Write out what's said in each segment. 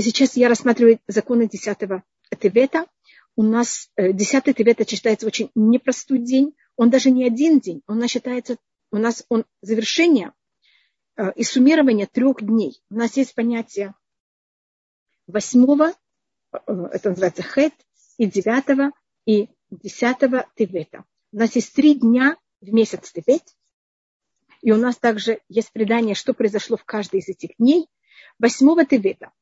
И сейчас я рассматриваю законы 10 Тевета. У нас 10 э, Тевета считается очень непростой день. Он даже не один день. Он считается, у нас он завершение э, и суммирование трех дней. У нас есть понятие восьмого, э, это называется хет, и девятого, и десятого Тевета. У нас есть три дня в месяц Тевет. И у нас также есть предание, что произошло в каждый из этих дней. Восьмого Тевета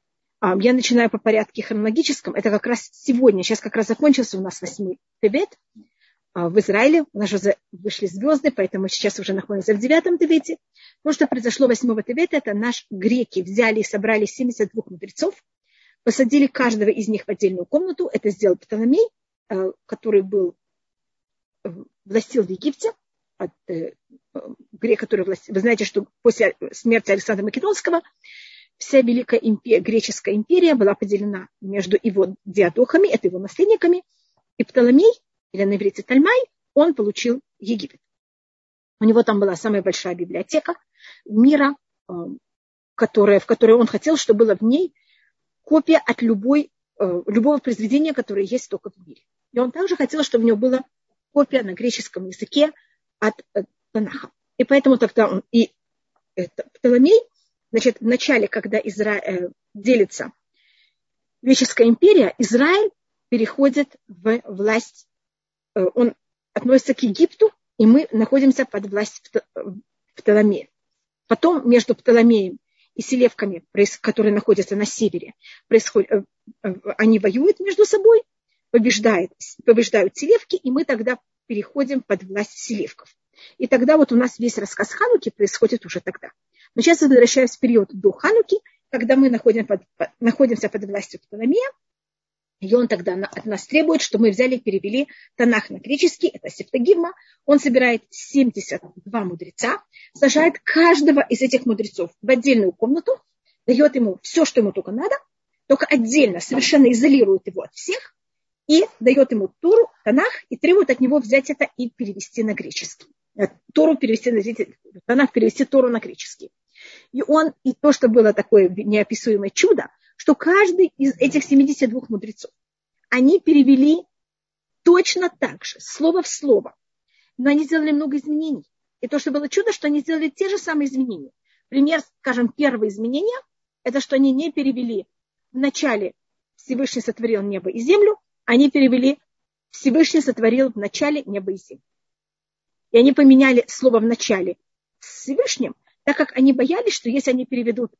я начинаю по порядке хронологическом. Это как раз сегодня, сейчас как раз закончился у нас восьмой Тевет а, в Израиле. У нас уже вышли звезды, поэтому сейчас уже находимся в девятом Тевете. То, что произошло восьмого Тевета, это наш греки взяли и собрали 72 мудрецов, посадили каждого из них в отдельную комнату. Это сделал Птоломей, а, который был властил в Египте, от, э, грек, который властил. Вы знаете, что после смерти Александра Македонского вся Великая империя, греческая империя была поделена между его диадохами, это его наследниками, и Птоломей, или на иврите Тальмай, он получил Египет. У него там была самая большая библиотека мира, э, которая, в которой он хотел, чтобы была в ней копия от любой, э, любого произведения, которое есть только в мире. И он также хотел, чтобы у него была копия на греческом языке от э, Танаха. И поэтому тогда он и это, Птоломей – Значит, в начале, когда Израиль э, делится Греческая империя, Израиль переходит в власть, э, он относится к Египту, и мы находимся под властью Птоломея. Потом между Птоломеем и селевками, которые находятся на севере, происходит, э, э, они воюют между собой, побеждают, побеждают селевки, и мы тогда переходим под власть селевков. И тогда вот у нас весь рассказ Хануки происходит уже тогда. Но сейчас я возвращаюсь в период до Хануки, когда мы находим под, под, находимся под властью Птоломея, и он тогда от нас требует, что мы взяли и перевели Танах на греческий, это Септагимма. Он собирает 72 мудреца, сажает каждого из этих мудрецов в отдельную комнату, дает ему все, что ему только надо, только отдельно, совершенно изолирует его от всех, и дает ему Туру, Танах, и требует от него взять это и перевести на греческий. Э, Тору перевести на Танах перевести Тору на греческий. И он, и то, что было такое неописуемое чудо, что каждый из этих 72 мудрецов, они перевели точно так же, слово в слово. Но они сделали много изменений. И то, что было чудо, что они сделали те же самые изменения. Пример, скажем, первое изменение, это что они не перевели вначале Всевышний сотворил небо и землю, они перевели Всевышний сотворил в начале небо и землю. И они поменяли слово в начале с Всевышним, так как они боялись, что если они переведут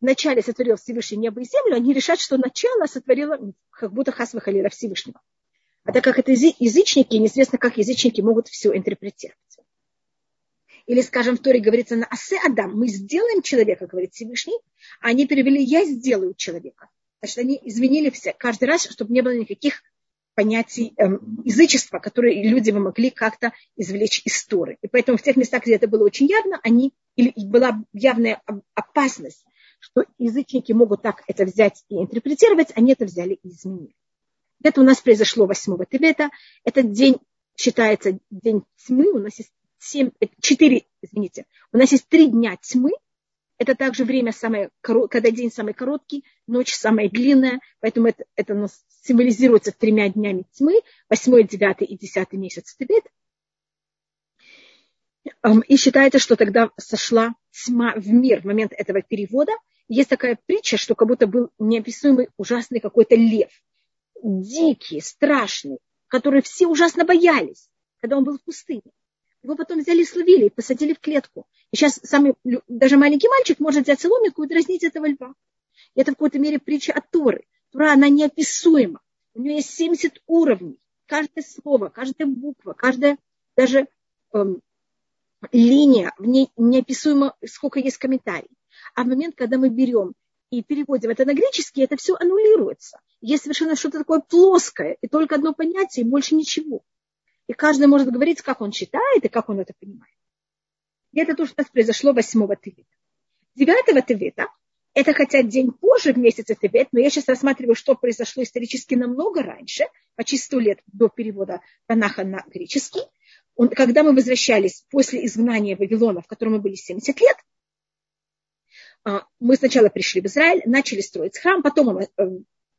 вначале сотворил Всевышний небо и землю, они решат, что начало сотворило как будто Хасва Халила Всевышнего. А так как это язычники, неизвестно, как язычники могут все интерпретировать. Или, скажем, в Торе говорится на Асе Адам, мы сделаем человека, говорит Всевышний, а они перевели я сделаю человека. Значит, они изменили все каждый раз, чтобы не было никаких понятий эм, язычества, которые люди бы могли как-то извлечь из Торы. И поэтому в тех местах, где это было очень явно, они, или была явная опасность, что язычники могут так это взять и интерпретировать, они это взяли и изменили. Это у нас произошло 8 Тевета. Этот день считается день тьмы. У нас есть 7, 4, извините, у нас есть 3 дня тьмы, это также время самое, когда день самый короткий, ночь самая длинная, поэтому это, это символизируется тремя днями тьмы, восьмой, девятый и десятый месяц Тибет. И считается, что тогда сошла тьма в мир в момент этого перевода. Есть такая притча, что как будто был неописуемый ужасный какой-то лев. Дикий, страшный, который все ужасно боялись, когда он был в пустыне. Его потом взяли словили, и посадили в клетку. И сейчас самый, даже маленький мальчик может взять соломинку и дразнить этого льва. И это в какой-то мере притча от Торы. Тора, она неописуема. У нее есть 70 уровней. Каждое слово, каждая буква, каждая даже эм, линия, в ней неописуемо, сколько есть комментариев. А в момент, когда мы берем и переводим это на греческий, это все аннулируется. Есть совершенно что-то такое плоское, и только одно понятие, и больше ничего. И каждый может говорить, как он читает и как он это понимает. И это то, что у нас произошло 8 Тевета. 9 Тевета – это хотя день позже в месяце Тевет, но я сейчас рассматриваю, что произошло исторически намного раньше, почти 100 лет до перевода Танаха на греческий. Он, когда мы возвращались после изгнания Вавилона, в котором мы были 70 лет, А, мы сначала пришли в Израиль, начали строить храм, потом э,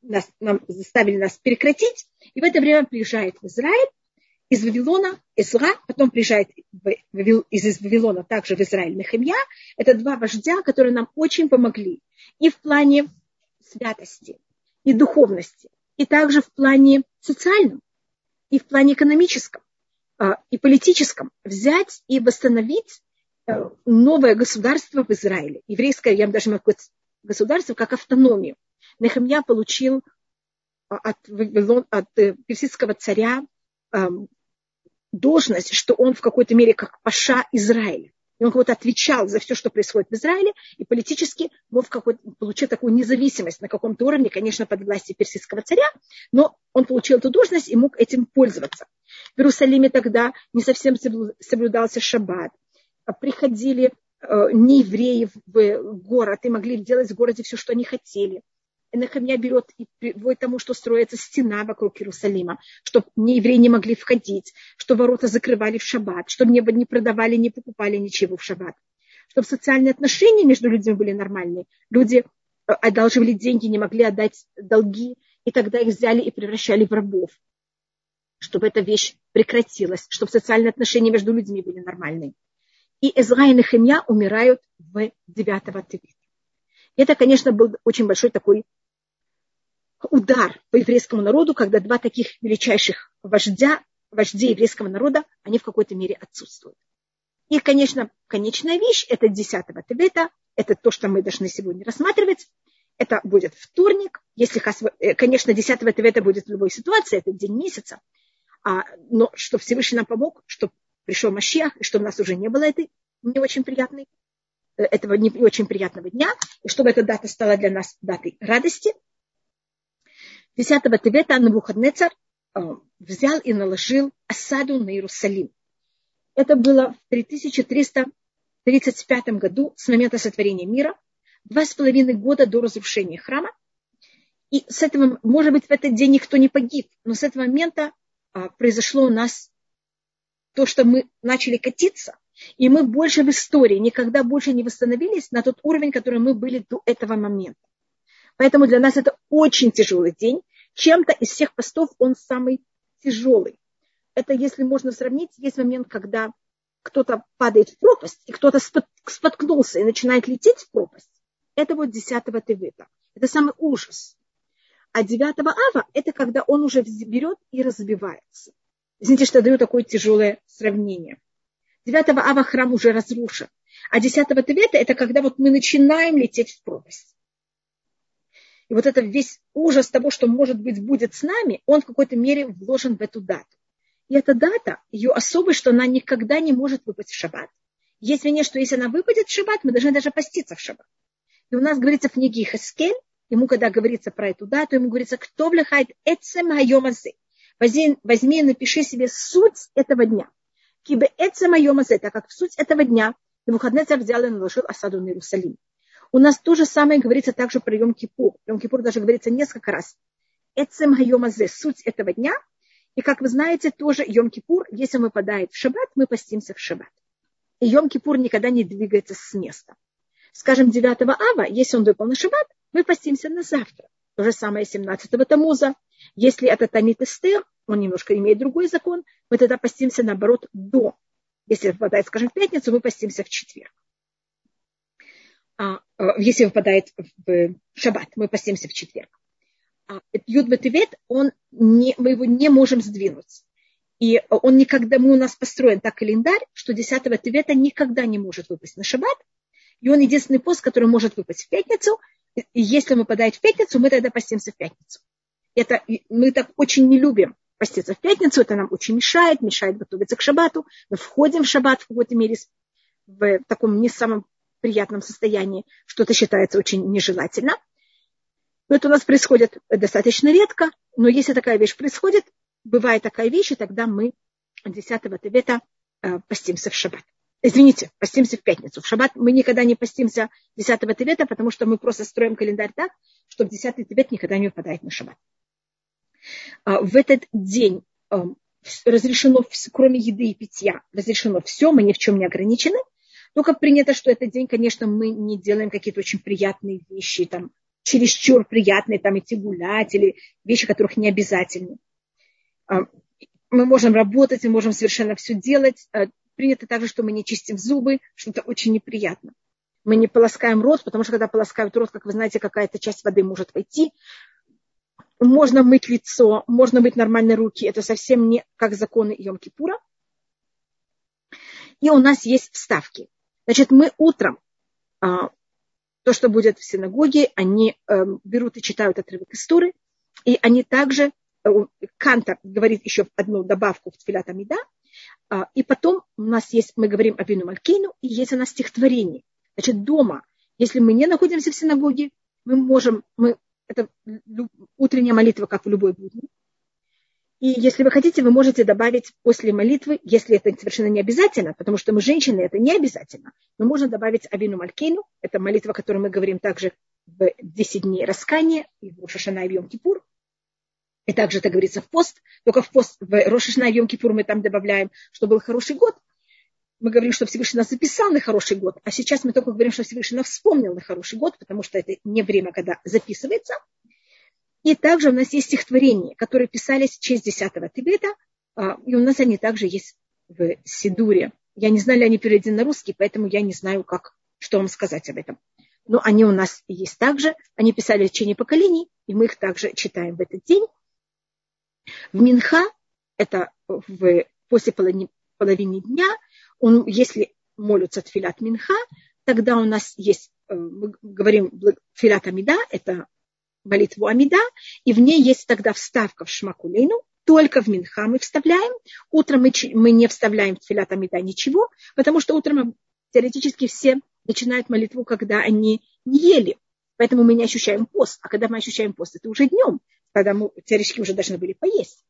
нас, нам заставили нас прекратить, и в это время приезжает в Израиль из Вавилона Эзра, потом приезжает из Вавилона также в Израиль Нехемья. Это два вождя, которые нам очень помогли и в плане святости, и духовности, и также в плане социальном, и в плане экономическом, а, и политическом взять и восстановить э, новое государство в Израиле. Еврейское, я даже могу сказать, государство как автономию. Нехемья получил а, от, от э, персидского царя должность, что он в какой-то мере как паша Израиля. И он как-то отвечал за все, что происходит в Израиле, и политически мог получил такую независимость на каком-то уровне, конечно, под властью персидского царя, но он получил эту должность и мог этим пользоваться. В Иерусалиме тогда не совсем соблюдался шаббат. Приходили э, неевреи в город и могли делать в городе все, что они хотели. Нехемия берет и приводит к тому, что строится стена вокруг Иерусалима, чтобы не евреи не могли входить, что ворота закрывали в шаббат, чтобы не, не продавали, не покупали ничего в шаббат, чтобы социальные отношения между людьми были нормальные. Люди э, одалживали деньги, не могли отдать долги, и тогда их взяли и превращали в рабов, чтобы эта вещь прекратилась, чтобы социальные отношения между людьми были нормальные. И Эзра и Нехемия умирают в 9 Тевита. Это, конечно, был очень большой такой удар по еврейскому народу, когда два таких величайших вождя, вождей еврейского народа, они в какой-то мере отсутствуют. И, конечно, конечная вещь – это 10 Тевета, это то, что мы должны сегодня рассматривать. Это будет вторник. Если, э, конечно, 10 Тевета будет в любой ситуации, это день месяца. А, но что Всевышний нам помог, чтобы пришел Машиах, и чтобы у нас уже не было этой не очень приятной, э, этого не очень приятного дня, и чтобы эта дата стала для нас датой радости – 10 Тевета Навуходнецар э, взял и наложил осаду на Иерусалим. Это было в 3335 году с момента сотворения мира, два с половиной года до разрушения храма. И с этого, может быть, в этот день никто не погиб, но с этого момента а, произошло у нас то, что мы начали катиться, и мы больше в истории никогда больше не восстановились на тот уровень, который мы были до этого момента. Поэтому для нас это очень тяжелый день. Чем-то из всех постов он самый тяжелый. Это, если можно сравнить, есть момент, когда кто-то падает в пропасть, и кто-то споткнулся и начинает лететь в пропасть. Это вот 10 Тевета. Это самый ужас. А 9 Ава – это когда он уже берет и разбивается. Извините, что даю такое тяжелое сравнение. 9 Ава храм уже разрушен. А 10 Тевета – это когда вот мы начинаем лететь в пропасть. И вот это весь ужас того, что, может быть, будет с нами, он в какой-то мере вложен в эту дату. И эта дата, ее особость, что она никогда не может выпасть в шаббат. Есть мнение, что если она выпадет в шаббат, мы должны даже поститься в шаббат. И у нас говорится в книге Хаскель, ему когда говорится про эту дату, ему говорится, кто влехает эцем айомазе. Возьми, возьми и напиши себе суть этого дня. Кибе эцем айомазе, так как в суть этого дня Навуходнецар взял и наложил осаду на Иерусалим. У нас то же самое говорится также про Йом-Кипур. Йом-Кипур даже говорится несколько раз. Эцем Хайомазе, суть этого дня. И, как вы знаете, тоже Йом-Кипур, если он выпадает в шаббат, мы постимся в шаббат. И Йом-Кипур никогда не двигается с места. Скажем, 9 ава, если он выпал на шаббат, мы постимся на завтра. То же самое 17 Тамуза. Если это Тамит Эстер, он немножко имеет другой закон, мы тогда постимся наоборот до. Если выпадает, скажем, в пятницу, мы постимся в четверг. А, а, если выпадает в шаббат, мы постимся в четверг. А Юд Батывет, он не, мы его не можем сдвинуть. И он никогда, мы у нас построен так календарь, что 10 Тевета никогда не может выпасть на шаббат. И он единственный пост, который может выпасть в пятницу. И если выпадает в пятницу, мы тогда постимся в пятницу. Это, мы так очень не любим поститься в пятницу, это нам очень мешает, мешает готовиться к шаббату. Мы входим в шаббат в какой-то мере в таком не самом приятном состоянии, что-то считается очень нежелательно. Это у нас происходит достаточно редко, но если такая вещь происходит, бывает такая вещь, и тогда мы 10 Тевета э, постимся в шаббат. Извините, постимся в пятницу. В шаббат мы никогда не постимся 10 Тевета, потому что мы просто строим календарь так, чтобы 10 Тевет никогда не выпадает на шаббат. А, в этот день э, разрешено, кроме еды и питья, разрешено все, мы ни в чем не ограничены – Только принято, что этот день, конечно, мы не делаем какие-то очень приятные вещи, там, чересчур приятные, там, идти гулять или вещи, которых не обязательны. А, мы можем работать, мы можем совершенно все делать. А, принято также, что мы не чистим зубы, что это очень неприятно. Мы не полоскаем рот, потому что когда полоскают рот, как вы знаете, какая-то часть воды может войти. Можно мыть лицо, можно мыть нормальные руки. Это совсем не как законы Йом-Кипура. И у нас есть вставки. Значит, мы утром, а, то, что будет в синагоге, они э, берут и читают отрывок истории, и они также, э, Кантор говорит еще одну добавку в Тфилат Амида, а, и потом у нас есть, мы говорим о Вину Малькейну, и есть у нас стихотворение. Значит, дома, если мы не находимся в синагоге, мы можем, мы, это утренняя молитва, как в любой будни, и если вы хотите, вы можете добавить после молитвы, если это совершенно не обязательно, потому что мы женщины, это не обязательно, но можно добавить Авину Малькейну, это молитва, о которой мы говорим также в 10 дней раскания, и в Рошашана и в Йом Кипур. И также это говорится в пост, только в пост, в Рошашана и в Йом Кипур мы там добавляем, что был хороший год. Мы говорим, что Всевышний нас записал на хороший год, а сейчас мы только говорим, что Всевышний нас вспомнил на хороший год, потому что это не время, когда записывается – и также у нас есть стихотворения, которые писались в честь 10 Тибета, а, и у нас они также есть в Сидуре. Я не знаю, ли они переведены на русский, поэтому я не знаю, как, что вам сказать об этом. Но они у нас есть также. Они писали в течение поколений, и мы их также читаем в этот день. В Минха, это в, после половины, половины дня, он, если молятся Тфилат Минха, тогда у нас есть, э, мы говорим Тфилат Амида, это молитву Амида, и в ней есть тогда вставка в Шмакулейну, только в Минха мы вставляем. Утром мы, мы не вставляем в Тфилат Амида ничего, потому что утром теоретически все начинают молитву, когда они не ели. Поэтому мы не ощущаем пост. А когда мы ощущаем пост, это уже днем, когда мы теоретически уже должны были поесть.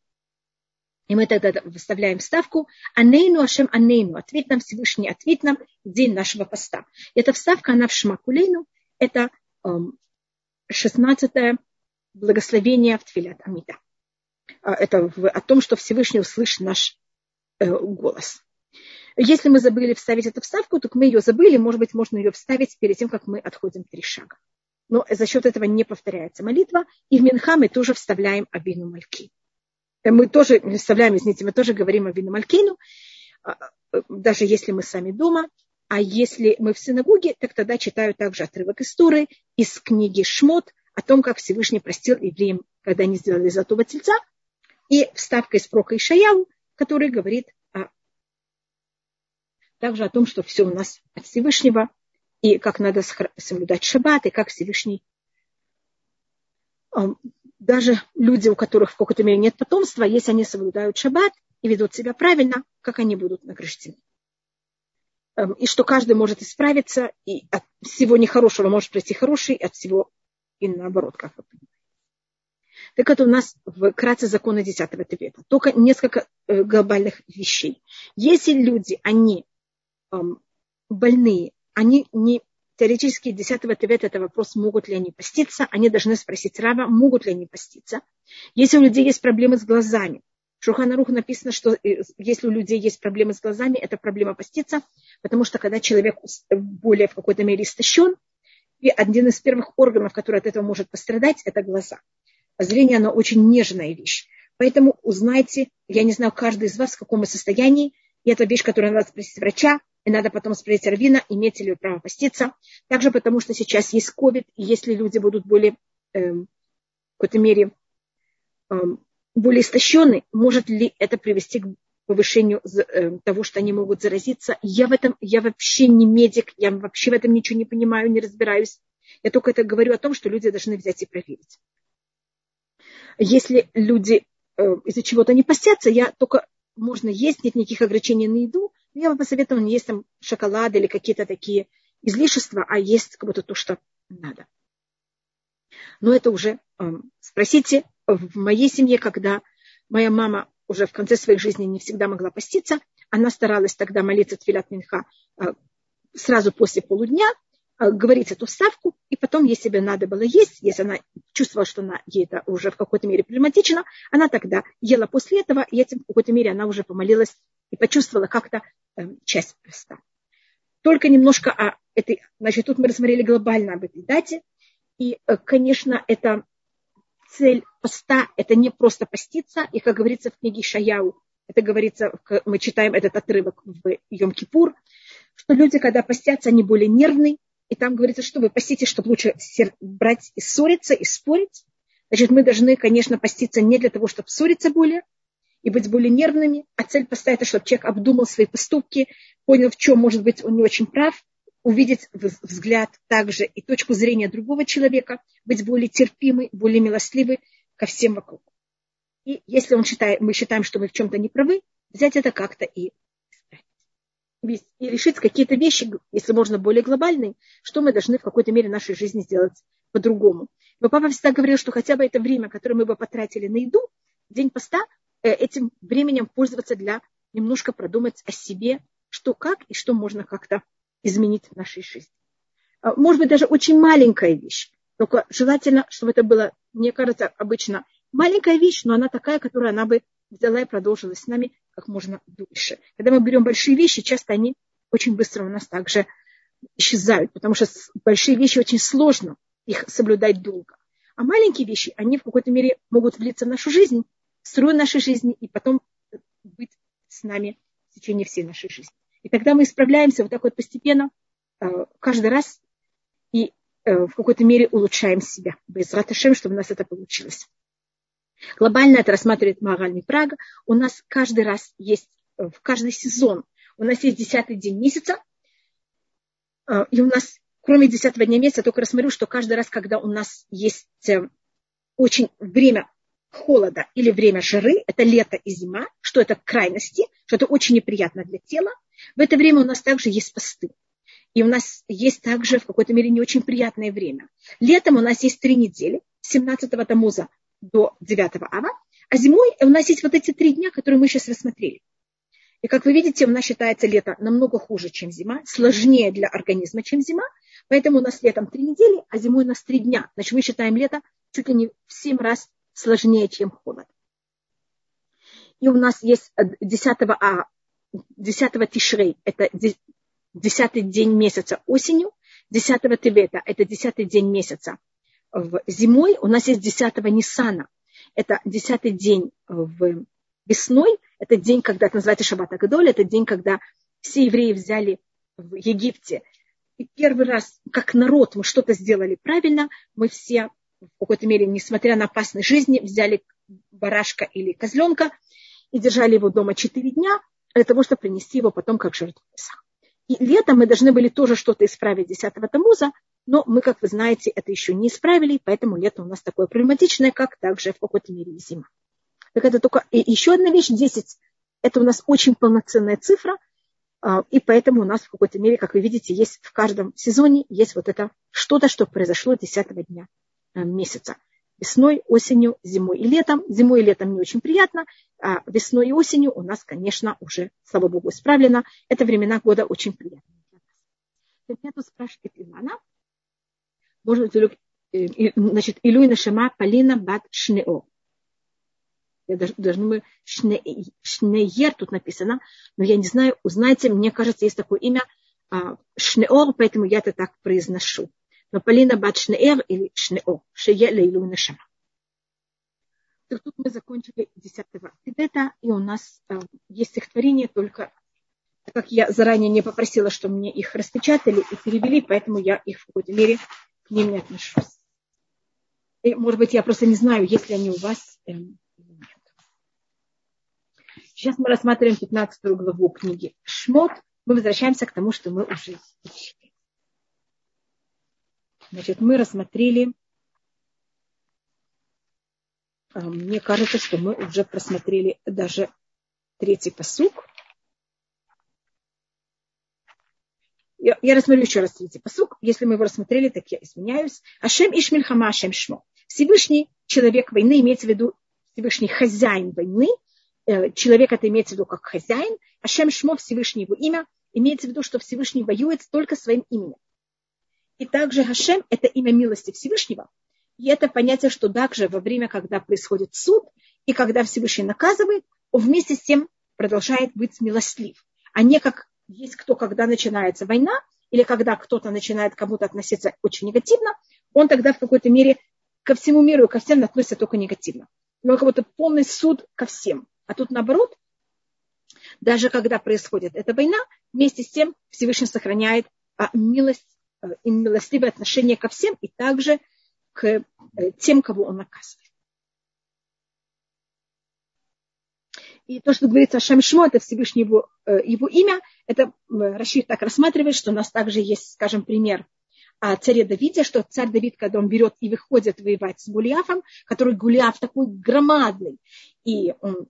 И мы тогда выставляем вставку «Анейну Ашем Анейну» – «Ответь нам Всевышний, ответь нам день нашего поста». Эта вставка, она в Шмакулейну, это эм, 16 благословение в Тфилят Амида. А, это о том, что Всевышний услышит наш э, голос. Если мы забыли вставить эту вставку, то мы ее забыли, может быть, можно ее вставить перед тем, как мы отходим три шага. Но за счет этого не повторяется молитва. И в Минха мы тоже вставляем Абину Мальки. Э, мы тоже вставляем, извините, мы тоже говорим Абину Малькину, а, э, даже если мы сами дома, а если мы в синагоге, так тогда читаю также отрывок истории из книги Шмот о том, как Всевышний простил евреям, когда они сделали золотого тельца, и вставка из прока Ишаяу, который говорит о, также о том, что все у нас от Всевышнего, и как надо соблюдать шаббат, и как Всевышний даже люди, у которых в какой-то мере нет потомства, если они соблюдают шаббат и ведут себя правильно, как они будут награждены. Эм, и что каждый может исправиться, и от всего нехорошего может пройти хороший, от всего и наоборот, как вы понимаете. Так это у нас вкратце законы 10 Тибета. Только несколько э, глобальных вещей. Если люди, они эм, больные, они не теоретически 10 Тибета это вопрос, могут ли они поститься, они должны спросить Рава, могут ли они поститься. Если у людей есть проблемы с глазами, в Шуханаруху написано, что э, если у людей есть проблемы с глазами, это проблема поститься, потому что когда человек более в какой-то мере истощен, и один из первых органов, который от этого может пострадать, это глаза. А зрение, оно очень нежная вещь. Поэтому узнайте, я не знаю, каждый из вас в каком состоянии, и это вещь, которую надо спросить врача, и надо потом спросить Равина, имеете ли вы право поститься. Также потому, что сейчас есть COVID, и если люди будут более, эм, в какой-то мере, эм, более истощенный, может ли это привести к повышению э, того, что они могут заразиться. Я в этом, я вообще не медик, я вообще в этом ничего не понимаю, не разбираюсь. Я только это говорю о том, что люди должны взять и проверить. Если люди э, из-за чего-то не постятся, я только можно есть, нет никаких ограничений на еду, я бы посоветовала не есть там шоколад или какие-то такие излишества, а есть как будто то, что надо. Но это уже э, спросите в моей семье, когда моя мама уже в конце своей жизни не всегда могла поститься, она старалась тогда молиться Тфилят Минха э, сразу после полудня, э, говорить эту вставку, и потом, если бы надо было есть, если она чувствовала, что она, ей это уже в какой-то мере проблематично, она тогда ела после этого, и этим в какой-то мере она уже помолилась и почувствовала как-то э, часть поста. только немножко о этой, значит, тут мы рассмотрели глобально об этой дате. И, э, конечно, это цель поста, это не просто поститься. И, как говорится в книге Шаяу, это говорится, мы читаем этот отрывок в Йом-Кипур, что люди, когда постятся, они более нервные. И там говорится, что вы поститесь, чтобы лучше брать и ссориться, и спорить. Значит, мы должны, конечно, поститься не для того, чтобы ссориться более и быть более нервными, а цель поста это, чтобы человек обдумал свои поступки, понял, в чем, может быть, он не очень прав, увидеть взгляд также и точку зрения другого человека, быть более терпимый, более милостливый ко всем вокруг. И если он считает, мы считаем, что мы в чем-то не правы, взять это как-то и. И решить какие-то вещи, если можно, более глобальные, что мы должны в какой-то мере в нашей жизни сделать по-другому. Но папа всегда говорил, что хотя бы это время, которое мы бы потратили на еду, день поста, э, этим временем пользоваться для немножко продумать о себе, что как и что можно как-то изменить в нашей жизни. А, может быть, даже очень маленькая вещь. Только желательно, чтобы это было, мне кажется, обычно маленькая вещь, но она такая, которую она бы взяла и продолжила с нами как можно дольше. Когда мы берем большие вещи, часто они очень быстро у нас также исчезают, потому что большие вещи очень сложно их соблюдать долго. А маленькие вещи, они в какой-то мере могут влиться в нашу жизнь, в строй нашей жизни и потом быть с нами в течение всей нашей жизни. И тогда мы исправляемся вот так вот постепенно, э, каждый раз, и э, в какой-то мере улучшаем себя. Без раташем, чтобы у нас это получилось. Глобально это рассматривает Магаль Прага. У нас каждый раз есть, э, в каждый сезон, у нас есть десятый день месяца, и у нас, кроме десятого дня месяца, только рассмотрю, что каждый раз, когда у нас есть очень время холода или время жары, это лето и зима, что это крайности, что это очень неприятно для тела, в это время у нас также есть посты. И у нас есть также в какой-то мере не очень приятное время. Летом у нас есть три недели, с 17 Тамуза до 9 Ава, а зимой у нас есть вот эти три дня, которые мы сейчас рассмотрели. И как вы видите, у нас считается лето намного хуже, чем зима, сложнее для организма, чем зима. Поэтому у нас летом три недели, а зимой у нас три дня. Значит, мы считаем лето чуть ли не в семь раз сложнее, чем холод. И у нас есть 10 А 10 Тишрей – это 10 день месяца осенью, 10 Тевета – это 10 день месяца в зимой. У нас есть 10 Нисана – это 10 день в весной, это день, когда это называется Шаббат Агадоль, это день, когда все евреи взяли в Египте. И первый раз, как народ, мы что-то сделали правильно, мы все в какой-то мере, несмотря на опасность жизни, взяли барашка или козленка и держали его дома 4 дня, для того, чтобы принести его потом как жертву. И летом мы должны были тоже что-то исправить 10 Тамуза, но мы, как вы знаете, это еще не исправили, поэтому лето у нас такое проблематичное, как также в какой-то мере и зима. Так это только... И еще одна вещь, 10, это у нас очень полноценная цифра, а, и поэтому у нас в какой-то мере, как вы видите, есть в каждом сезоне есть вот это что-то, что произошло 10 дня месяца весной, осенью, зимой и летом. Зимой и летом не очень приятно, а весной и осенью у нас, конечно, уже, слава богу, исправлено. Это времена года очень приятные для нас. Тут спрашивает Ивана. Может э, значит, Илюй Нашама Полина Бат Шнео. Я даже, даже мы шне, Шнеер тут написано, но я не знаю, узнайте, мне кажется, есть такое имя а, Шнеор, поэтому я это так произношу. Но Полина бат Шнеэр или Шнео, Шее Лейлу Нашама. Так тут мы закончили 10 Тибета, и у нас э, есть стихотворение, только так как я заранее не попросила, что мне их распечатали и перевели, поэтому я их в какой-то мере к ним не отношусь. И, может быть, я просто не знаю, есть ли они у вас э, нет. Сейчас мы рассматриваем 15 главу книги Шмот. Мы возвращаемся к тому, что мы уже учили. Значит, мы рассмотрели, а, мне кажется, что мы уже просмотрели даже третий посук. Я, я рассмотрю еще раз третий посук. Если мы его рассмотрели, так я извиняюсь. Ашем Ишмильхама Ашем Шмо. Всевышний человек войны имеется в виду Всевышний хозяин войны. Э, человек это имеется в виду как хозяин. Ашем Шмо Всевышний его имя. Имеется в виду, что Всевышний воюет только своим именем. И также Хашем – это имя милости Всевышнего. И это понятие, что также во время, когда происходит суд, и когда Всевышний наказывает, он вместе с тем продолжает быть милостлив, а не как есть кто, когда начинается война, или когда кто-то начинает к кому-то относиться очень негативно, он тогда в какой-то мере ко всему миру и ко всем относится только негативно. Но как будто полный суд ко всем. А тут наоборот, даже когда происходит эта война, вместе с тем Всевышний сохраняет а, милость э, и милостивое отношение ко всем и также к э, тем, кого он наказывает. И то, что говорится о Шамшмо, это Всевышний его, э, его имя, это Рашид так рассматривает, что у нас также есть, скажем, пример о царе Давиде, что царь Давид, когда он берет и выходит воевать с Гулиафом, который Гулиаф такой громадный, и он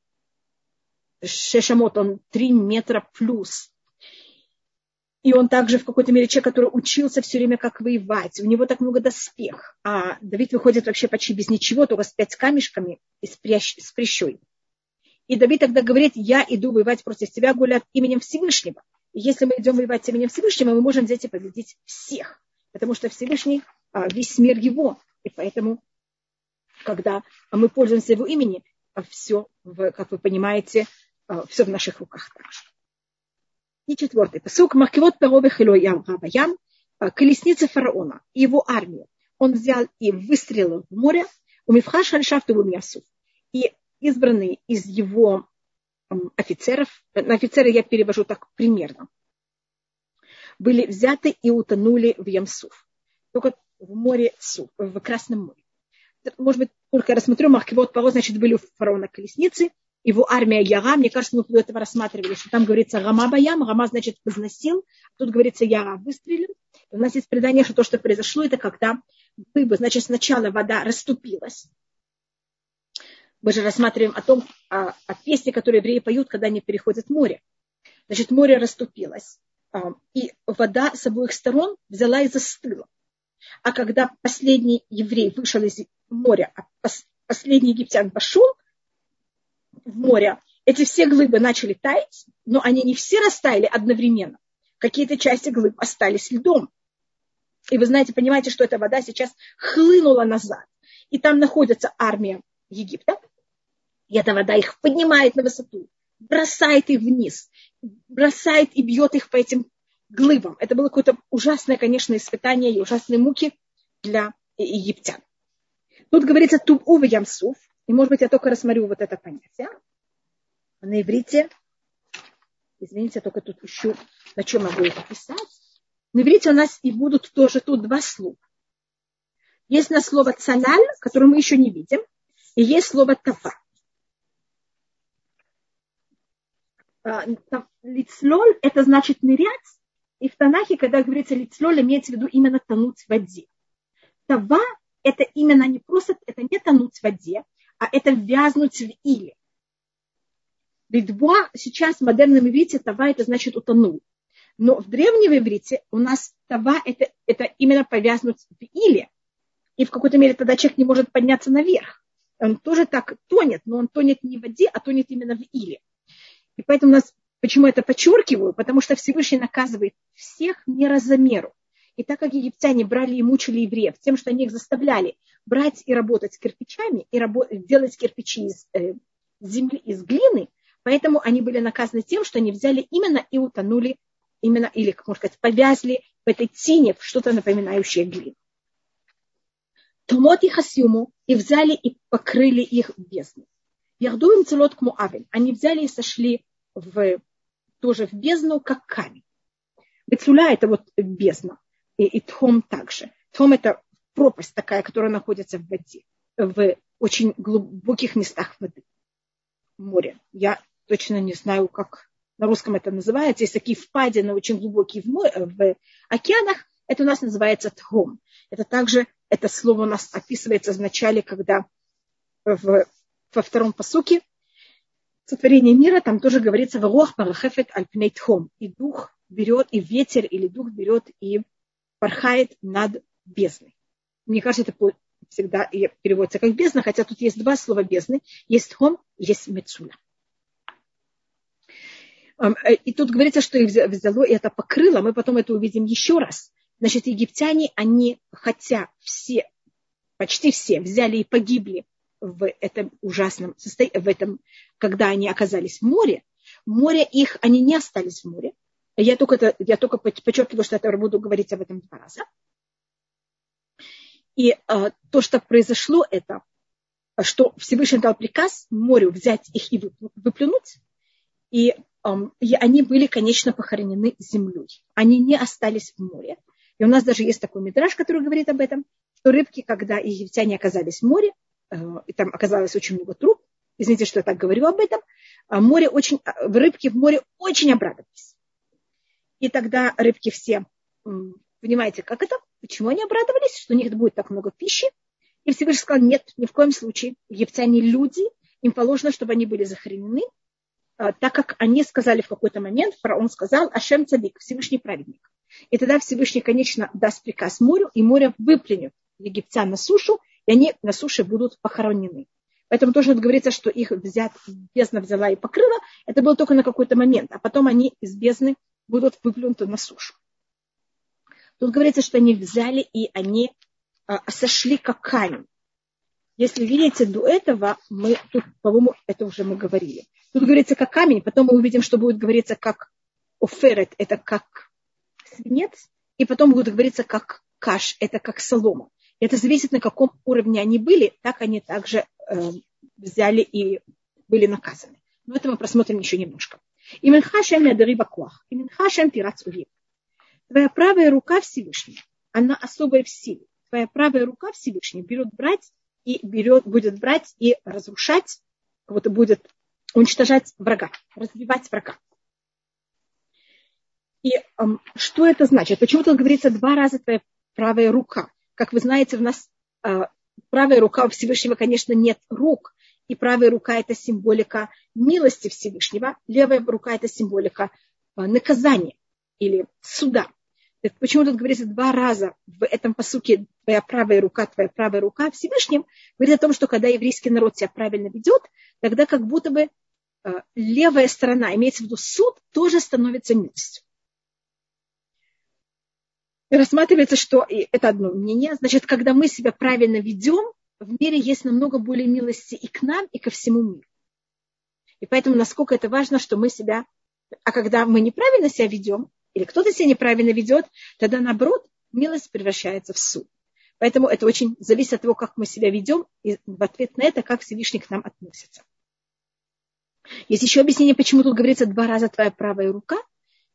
Шешамот, он три метра плюс, и он также в какой-то мере человек, который учился все время, как воевать. У него так много доспех. А Давид выходит вообще почти без ничего, только с пять камешками и с, прящ. И Давид тогда говорит, я иду воевать против тебя, гулят именем Всевышнего. И если мы идем воевать именем Всевышнего, мы можем взять и победить всех. Потому что Всевышний, а, весь мир его. И поэтому, когда мы пользуемся его именем, а, все, как вы понимаете, а, все в наших руках также. И четвертый посук. Махкивот Парове Хилой Ям Рабаям. Колесница фараона и его армию. Он взял и выстрелил в море. У Мифхаш Хальшафту Мясу. И избранные из его офицеров, на офицеры я перевожу так примерно, были взяты и утонули в Ямсуф. Только в море Суф, в Красном море. Может быть, только рассмотрю, Махкивот Паро, значит, были у фараона колесницы, его армия Яра, мне кажется, мы до этого рассматривали, что там говорится Гама Баям, Гама значит возносил, тут говорится Яра выстрелил. У нас есть предание, что то, что произошло, это когда бы, значит, сначала вода расступилась, мы же рассматриваем о том, о, о песне, которую евреи поют, когда они переходят море. Значит, море расступилось, а, и вода с обоих сторон взяла и застыла. А когда последний еврей вышел из моря, а последний египтян пошел в море, эти все глыбы начали таять, но они не все растаяли одновременно. Какие-то части глыб остались льдом. И вы знаете, понимаете, что эта вода сейчас хлынула назад. И там находится армия Египта, и эта вода их поднимает на высоту, бросает их вниз, бросает и бьет их по этим глыбам. Это было какое-то ужасное, конечно, испытание и ужасные муки для египтян. Тут говорится туб в ямсуф, и, может быть, я только рассмотрю вот это понятие. На иврите, извините, я только тут ищу, на чем могу это писать. На иврите у нас и будут тоже тут два слова. Есть на слово цаляль, которое мы еще не видим, и есть слово тафа. Лицлоль – это значит нырять, и в Танахе, когда говорится лицлоль, имеется в виду именно тонуть в воде. Тава – это именно не просто, это не тонуть в воде, а это вязнуть в иле. Литва сейчас в модерном иврите тава – это значит утонул. Но в древнем иврите у нас тава это, – это именно повязнуть в иле. И в какой-то мере тогда человек не может подняться наверх. Он тоже так тонет, но он тонет не в воде, а тонет именно в иле. И поэтому у нас, почему это подчеркиваю, потому что Всевышний наказывает всех мерозамеру. И так как египтяне брали и мучили евреев тем, что они их заставляли брать и работать кирпичами, и работать, делать кирпичи из э, земли, из глины, поэтому они были наказаны тем, что они взяли именно и утонули, именно, или, можно сказать, повязли в этой тине в что-то напоминающее глину. Томот и Хасюму и взяли и покрыли их бездной. Ярду им целот к Муавель. Они взяли и сошли в, тоже в бездну, как камень. Бецуля это вот бездна. И, и Тхом также. Тхом это пропасть такая, которая находится в воде, в очень глубоких местах воды, море. Я точно не знаю, как на русском это называется. Есть такие впадины очень глубокие в, море, в океанах. Это у нас называется тхом. Это также, это слово у нас описывается в начале, когда в во втором посуке сотворение мира, там тоже говорится «Варох парахефет альпнейтхом» и дух берет, и ветер или дух берет и порхает над бездной. Мне кажется, это всегда переводится как бездна, хотя тут есть два слова бездны. Есть хом, есть мецуля. Э, и тут говорится, что их взяло и это покрыло. Мы потом это увидим еще раз. Значит, египтяне, они, хотя все, почти все взяли и погибли в этом ужасном состоянии, в этом, когда они оказались в море, море их, они не остались в море, Я только, это, я только подчеркиваю, что я буду говорить об этом два раза. И э, то, что произошло, это, что Всевышний дал приказ морю взять их и выплюнуть. И, э, и они были, конечно, похоронены землей. Они не остались в море. И у нас даже есть такой метраж, который говорит об этом, что рыбки, когда египтяне оказались в море, э, и там оказалось очень много труп, извините, что я так говорю об этом, а море очень, а, рыбки в море очень обрадовались. И тогда рыбки все, понимаете, как это? Почему они обрадовались, что у них будет так много пищи? И Всевышний сказал, нет, ни в коем случае. Египтяне люди, им положено, чтобы они были захоронены, а, так как они сказали в какой-то момент, фараон сказал, Ашем Цадик, Всевышний праведник. И тогда Всевышний, конечно, даст приказ морю, и море выплюнет египтян на сушу, и они на суше будут похоронены. Поэтому тоже говорится, что их взят, бездна взяла и покрыла. Это было только на какой-то момент, а потом они из бездны будут выплюнуты на сушу. Тут говорится, что они взяли и они а, сошли как камень. Если видите, до этого мы тут, по-моему, это уже мы говорили. Тут говорится как камень, потом мы увидим, что будет говориться как оферет, это как свинец, и потом будет говориться как каш, это как солома. Это зависит, на каком уровне они были, так они также э, взяли и были наказаны. Но это мы просмотрим еще немножко. Именхашем ядриба куах. Именхашем пирац увив. Твоя правая рука Всевышняя, она особая в силе. Твоя правая рука Всевышняя берет брать и берет, будет брать и разрушать, как будто будет уничтожать врага, разбивать врага. И эм, что это значит? Почему тут говорится два раза твоя правая рука? Как вы знаете, у нас э, правая рука у Всевышнего, конечно, нет рук, и правая рука – это символика милости Всевышнего, левая рука – это символика э, наказания или суда. Почему тут говорится два раза в этом посуке «твоя правая рука, твоя правая рука» Всевышним, говорит о том, что когда еврейский народ себя правильно ведет, тогда как будто бы э, левая сторона, имеется в виду суд, тоже становится милостью. Рассматривается, что и это одно мнение, значит, когда мы себя правильно ведем, в мире есть намного более милости и к нам, и ко всему миру. И поэтому насколько это важно, что мы себя... А когда мы неправильно себя ведем, или кто-то себя неправильно ведет, тогда наоборот милость превращается в суд. Поэтому это очень зависит от того, как мы себя ведем, и в ответ на это, как Всевышний к нам относится. Есть еще объяснение, почему тут говорится два раза твоя правая рука.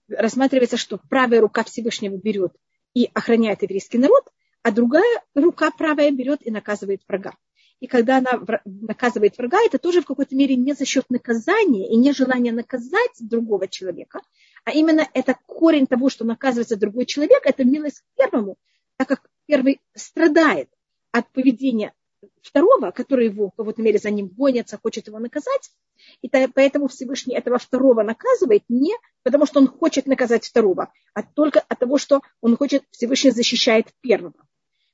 Рассматривается, что правая рука Всевышнего берет и охраняет еврейский народ, а другая рука правая берет и наказывает врага. И когда она наказывает врага, это тоже в какой-то мере не за счет наказания и не желания наказать другого человека, а именно это корень того, что наказывается другой человек, это милость к первому, так как первый страдает от поведения второго, который его в какой-то мере за ним гонится, хочет его наказать. И поэтому Всевышний этого второго наказывает не потому, что он хочет наказать второго, а только от того, что он хочет, Всевышний защищает первого.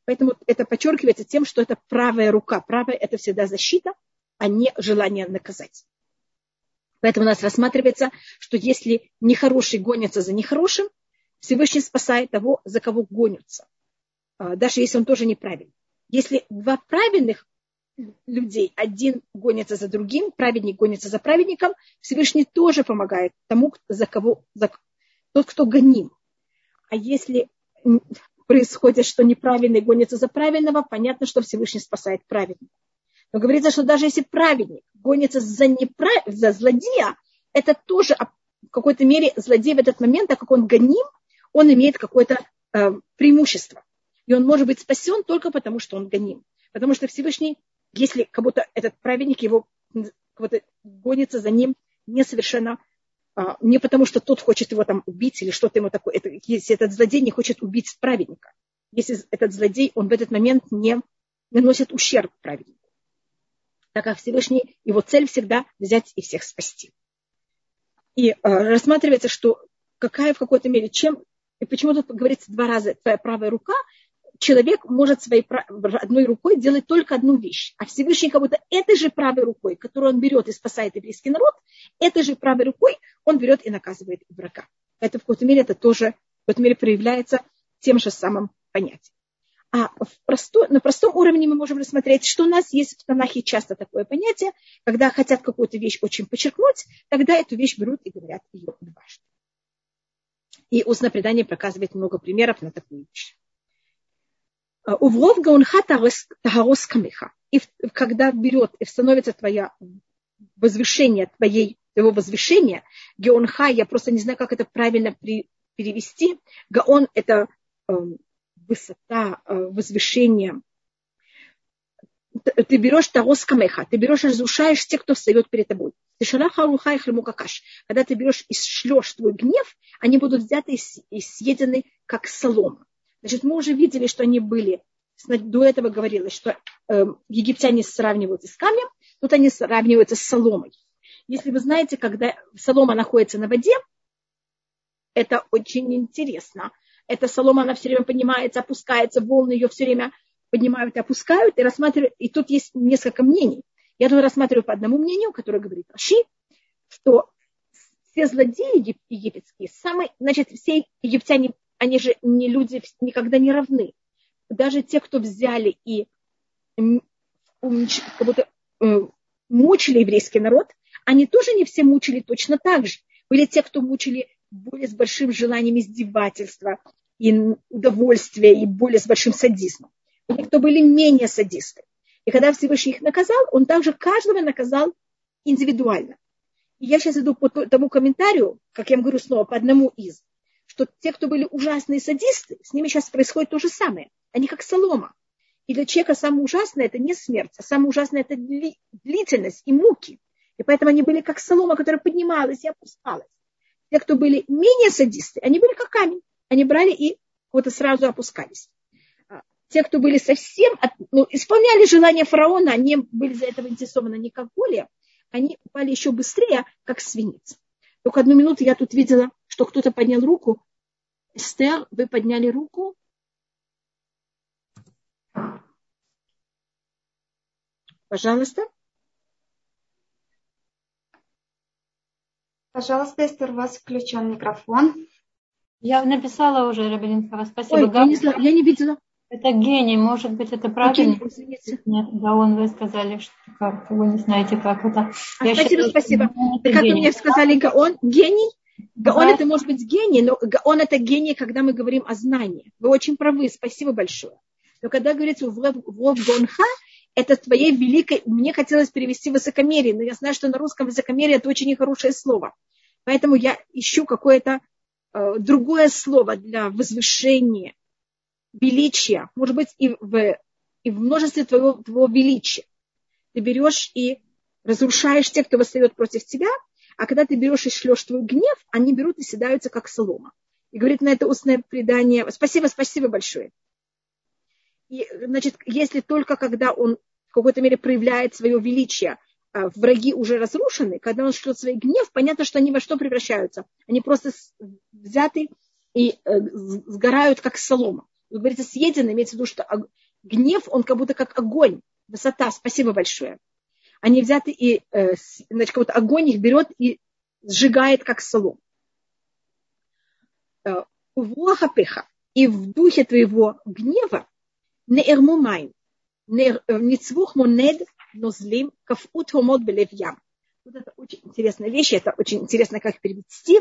Поэтому это подчеркивается тем, что это правая рука. Правая – это всегда защита, а не желание наказать. Поэтому у нас рассматривается, что если нехороший гонится за нехорошим, Всевышний спасает того, за кого гонятся, а, даже если он тоже неправильный. Если два правильных людей, один гонится за другим, праведник гонится за праведником, Всевышний тоже помогает тому, за кого, за, тот, кто гоним. А если происходит, что неправильный гонится за правильного, понятно, что Всевышний спасает праведника. Но говорится, что даже если праведник гонится за, неправ... за злодея, это тоже в какой-то мере злодей в этот момент, так как он гоним, он имеет какое-то э, преимущество. И он может быть спасен только потому, что он гоним. Потому что Всевышний, если как будто этот праведник его как будто гонится за ним несовершенно не потому, что тот хочет его там убить или что-то ему такое. Это, если этот злодей не хочет убить праведника. Если этот злодей, он в этот момент не наносит ущерб праведнику так как Всевышний, его цель всегда взять и всех спасти. И э, рассматривается, что какая в какой-то мере, чем, и почему тут говорится два раза твоя правая рука, человек может своей одной рукой делать только одну вещь. А Всевышний как будто этой же правой рукой, которую он берет и спасает еврейский народ, этой же правой рукой он берет и наказывает врага. Это в какой-то мере это тоже в какой-то мере проявляется тем же самым понятием. А в простой, на простом уровне мы можем рассмотреть, что у нас есть в Танахе часто такое понятие, когда хотят какую-то вещь очень подчеркнуть, тогда эту вещь берут и говорят ее дважды. И устное предание показывает много примеров на такую вещь. Увров гаунха тагарос камеха. И когда берет и становится твое возвышение, твоей, твоего возвышения, геонха, я просто не знаю, как это правильно при, перевести. Гаон – это э, высота, э, возвышение. Ты берешь того скамеха, ты берешь и разрушаешь тех, кто встает перед тобой. Когда ты берешь и шлешь твой гнев, они будут взяты и съедены, как солома. Значит, мы уже видели, что они были, до этого говорилось, что э, египтяне сравниваются с камнем, тут они сравниваются с соломой. Если вы знаете, когда солома находится на воде, это очень интересно. Эта солома, она все время поднимается, опускается, волны ее все время поднимают и опускают, и рассматривают. И тут есть несколько мнений. Я тут рассматриваю по одному мнению, которое говорит Раши, что все злодеи египетские, самые, значит, все египтяне, они же не люди, никогда не равны. Даже те, кто взяли и как будто э, мучили еврейский народ, они тоже не все мучили точно так же. Были те, кто мучили более с большим желанием издевательства и удовольствия, и более с большим садизмом. Были, кто были менее садисты. И когда Всевышний их наказал, он также каждого наказал индивидуально. И я сейчас иду по тому комментарию, как я вам говорю снова, по одному из, что те, кто были ужасные садисты, с ними сейчас происходит то же самое. Они как солома. И для человека самое ужасное – это не смерть, а самое ужасное – это длительность и муки. И поэтому они были как солома, которая поднималась и опускалась. Те, кто были менее садисты, они были как камень. Они брали и вот сразу опускались. А те, кто были совсем, ну, исполняли желания фараона, они были за этого интересованы не как более, они упали еще быстрее, как свинец. Только одну минуту я тут видела, что кто-то поднял руку. Эстер, вы подняли руку. Пожалуйста. Пожалуйста, Эстер, у вас включен микрофон. Я написала уже, Рабининского. Спасибо. Ой, я, не, я не видела. Это гений, может быть, это правильно? Нет, да, он вы сказали, что как, вы не знаете, как это. А, спасибо, считаю, спасибо. Это как гений. вы мне сказали, Гаон, гений? Гаон да. это может быть гений, но Гаон это гений, когда мы говорим о знании. Вы очень правы, спасибо большое. Но когда говорится в Гонха, это твоей великой, мне хотелось перевести высокомерие, но я знаю, что на русском высокомерие это очень нехорошее слово. Поэтому я ищу какое-то э, другое слово для возвышения, величия, может быть, и в, и в множестве твоего, твоего величия. Ты берешь и разрушаешь тех, кто восстает против тебя, а когда ты берешь и шлешь твой гнев, они берут и седаются, как солома. И говорит на это устное предание. Спасибо, спасибо большое. И, значит, если только когда он в какой-то мере проявляет свое величие, а враги уже разрушены, когда он шлет свой гнев, понятно, что они во что превращаются. Они просто взяты и э, сгорают, как солома. Вы говорите съедено, имеется в виду, что гнев, он как будто как огонь. Высота, спасибо большое. Они взяты и, э, значит, как будто огонь их берет и сжигает, как солом. Э, Влахапеха. И в духе твоего гнева не эрмумайн, не э, цвух монед, но злим, кафут хомот белев ям. Вот это очень интересная вещь, это очень интересно, как перевести.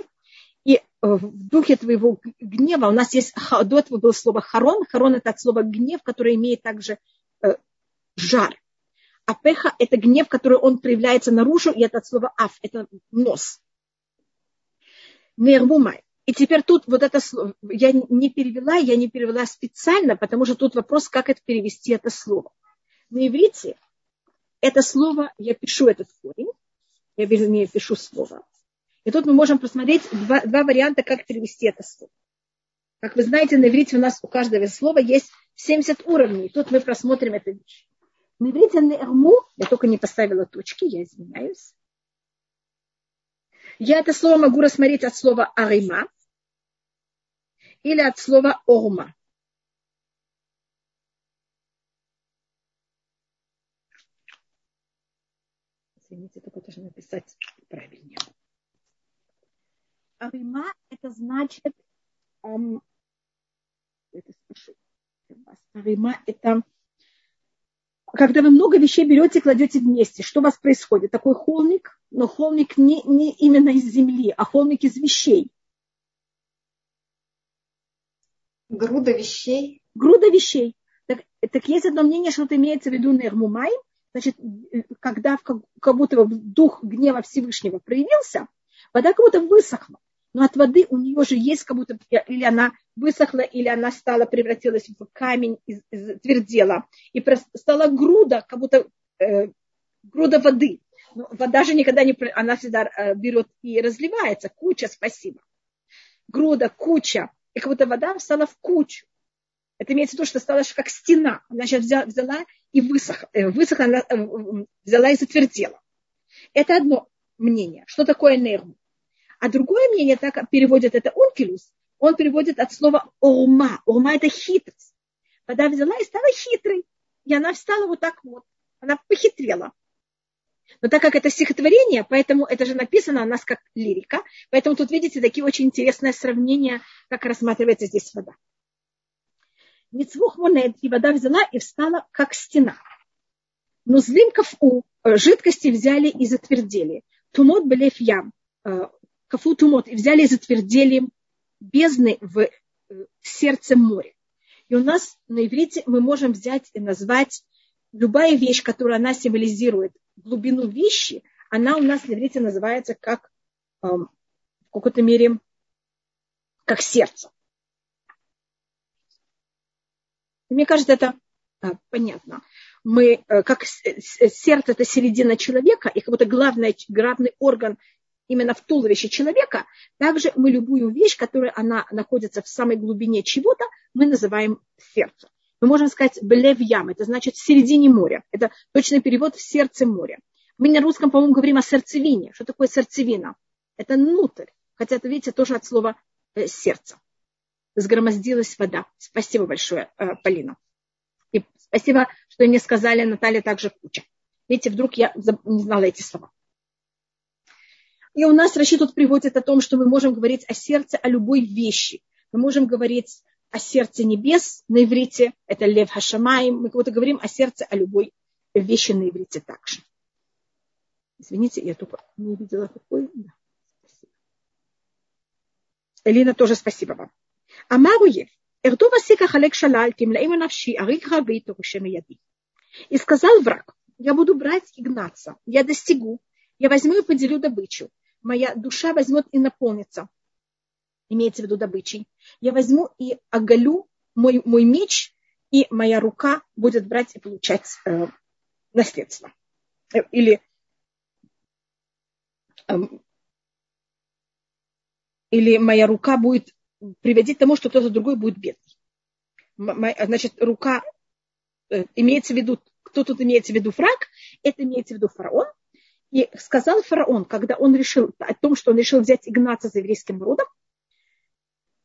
И в духе твоего гнева у нас есть, до этого было слово харон. Харон это от слова гнев, который имеет также э, жар. А пеха это гнев, который он проявляется наружу, и это от слова аф, это нос. Нермумай. И теперь тут вот это слово, я не перевела, я не перевела специально, потому что тут вопрос, как это перевести это слово. На иврите это слово, я пишу этот корень, я вернее пишу слово. И тут мы можем посмотреть два, два варианта, как перевести это слово. Как вы знаете, на иврите у нас у каждого слова есть 70 уровней. Тут мы просмотрим эту вещь. На иврите нерму, я только не поставила точки, я извиняюсь. Я это слово могу рассмотреть от слова арима, или от слова орма. Извините, только должна написать правильнее. Арима это значит, um, это Арима это когда вы много вещей берете и кладете вместе, что у вас происходит? Такой холмик, но холмик не, не именно из земли, а холмик из вещей. Груда вещей. Груда вещей. Так, так есть одно мнение, что это имеется в виду нермумай, значит, когда как, как будто дух гнева Всевышнего проявился, вода как будто высохла. Но от воды у нее же есть как будто, или она высохла, или она стала, превратилась в камень, из, из, твердела. И стала груда, как будто э, груда воды. Но вода же никогда не, она всегда э, берет и разливается. Куча, спасибо. Груда, куча. И как будто вода стала в кучу. Это имеется в виду, что стала как стена. Она сейчас взяла, взяла и высохла, э, высохла она, э, взяла и затвердела. Это одно мнение. Что такое нерм? А другое мнение, так переводит это онкилус, он переводит от слова орма. Орма это хитрость. Вода взяла и стала хитрой. И она встала вот так вот. Она похитрела. Но так как это стихотворение, поэтому это же написано у нас как лирика, поэтому тут видите такие очень интересные сравнения, как рассматривается здесь вода. Мицвух монет, и вода взяла и встала, как стена. Но злим кафу, э, жидкости взяли и затвердели. Тумот белев ям, э, кафу тумот, и взяли и затвердели бездны э, в сердце моря. И у нас на иврите мы можем взять и назвать любая вещь, которая она символизирует глубину вещи, она у нас на иврите называется как в какой-то мере как сердце. Мне кажется, это а, понятно. Мы, э, как сердце это середина человека, и как будто главный, главный орган именно в туловище человека, также мы любую вещь, которая она находится в самой глубине чего-то, мы называем сердце. Мы можем сказать блев ям, это значит в середине моря. Это точный перевод в сердце моря. Мы на русском, по-моему, говорим о сердцевине. Что такое сердцевина? Это внутрь. Хотя это, видите, тоже от слова э, сердце сгромоздилась вода. Спасибо большое, э, Полина. И спасибо, что мне сказали, Наталья, также куча. Видите, вдруг я не знала эти слова. И у нас Рашид тут приводит о том, что мы можем говорить о сердце, о любой вещи. Мы можем говорить о сердце небес на иврите, это Лев Хашамай. Мы будто говорим о сердце, о любой вещи на иврите также. Извините, я только не видела какой. Да. Элина, тоже спасибо вам. Амаруев, Эрду Васика Халек Шалаль, Кимлаим Навши, Арик Раби, Турушем Яди. И сказал враг, я буду брать и гнаться, я достигу, я возьму и поделю добычу. Моя душа возьмет и наполнится. Имеется в виду добычей. Я возьму и оголю мой, мой меч, и моя рука будет брать и получать э, наследство. Э, или э, или моя рука будет приводить к тому, что кто-то другой будет бедный. Значит, рука э, имеется в виду, кто тут имеется в виду враг, это имеется в виду фараон. И сказал фараон, когда он решил о том, что он решил взять Игнаца за еврейским родом,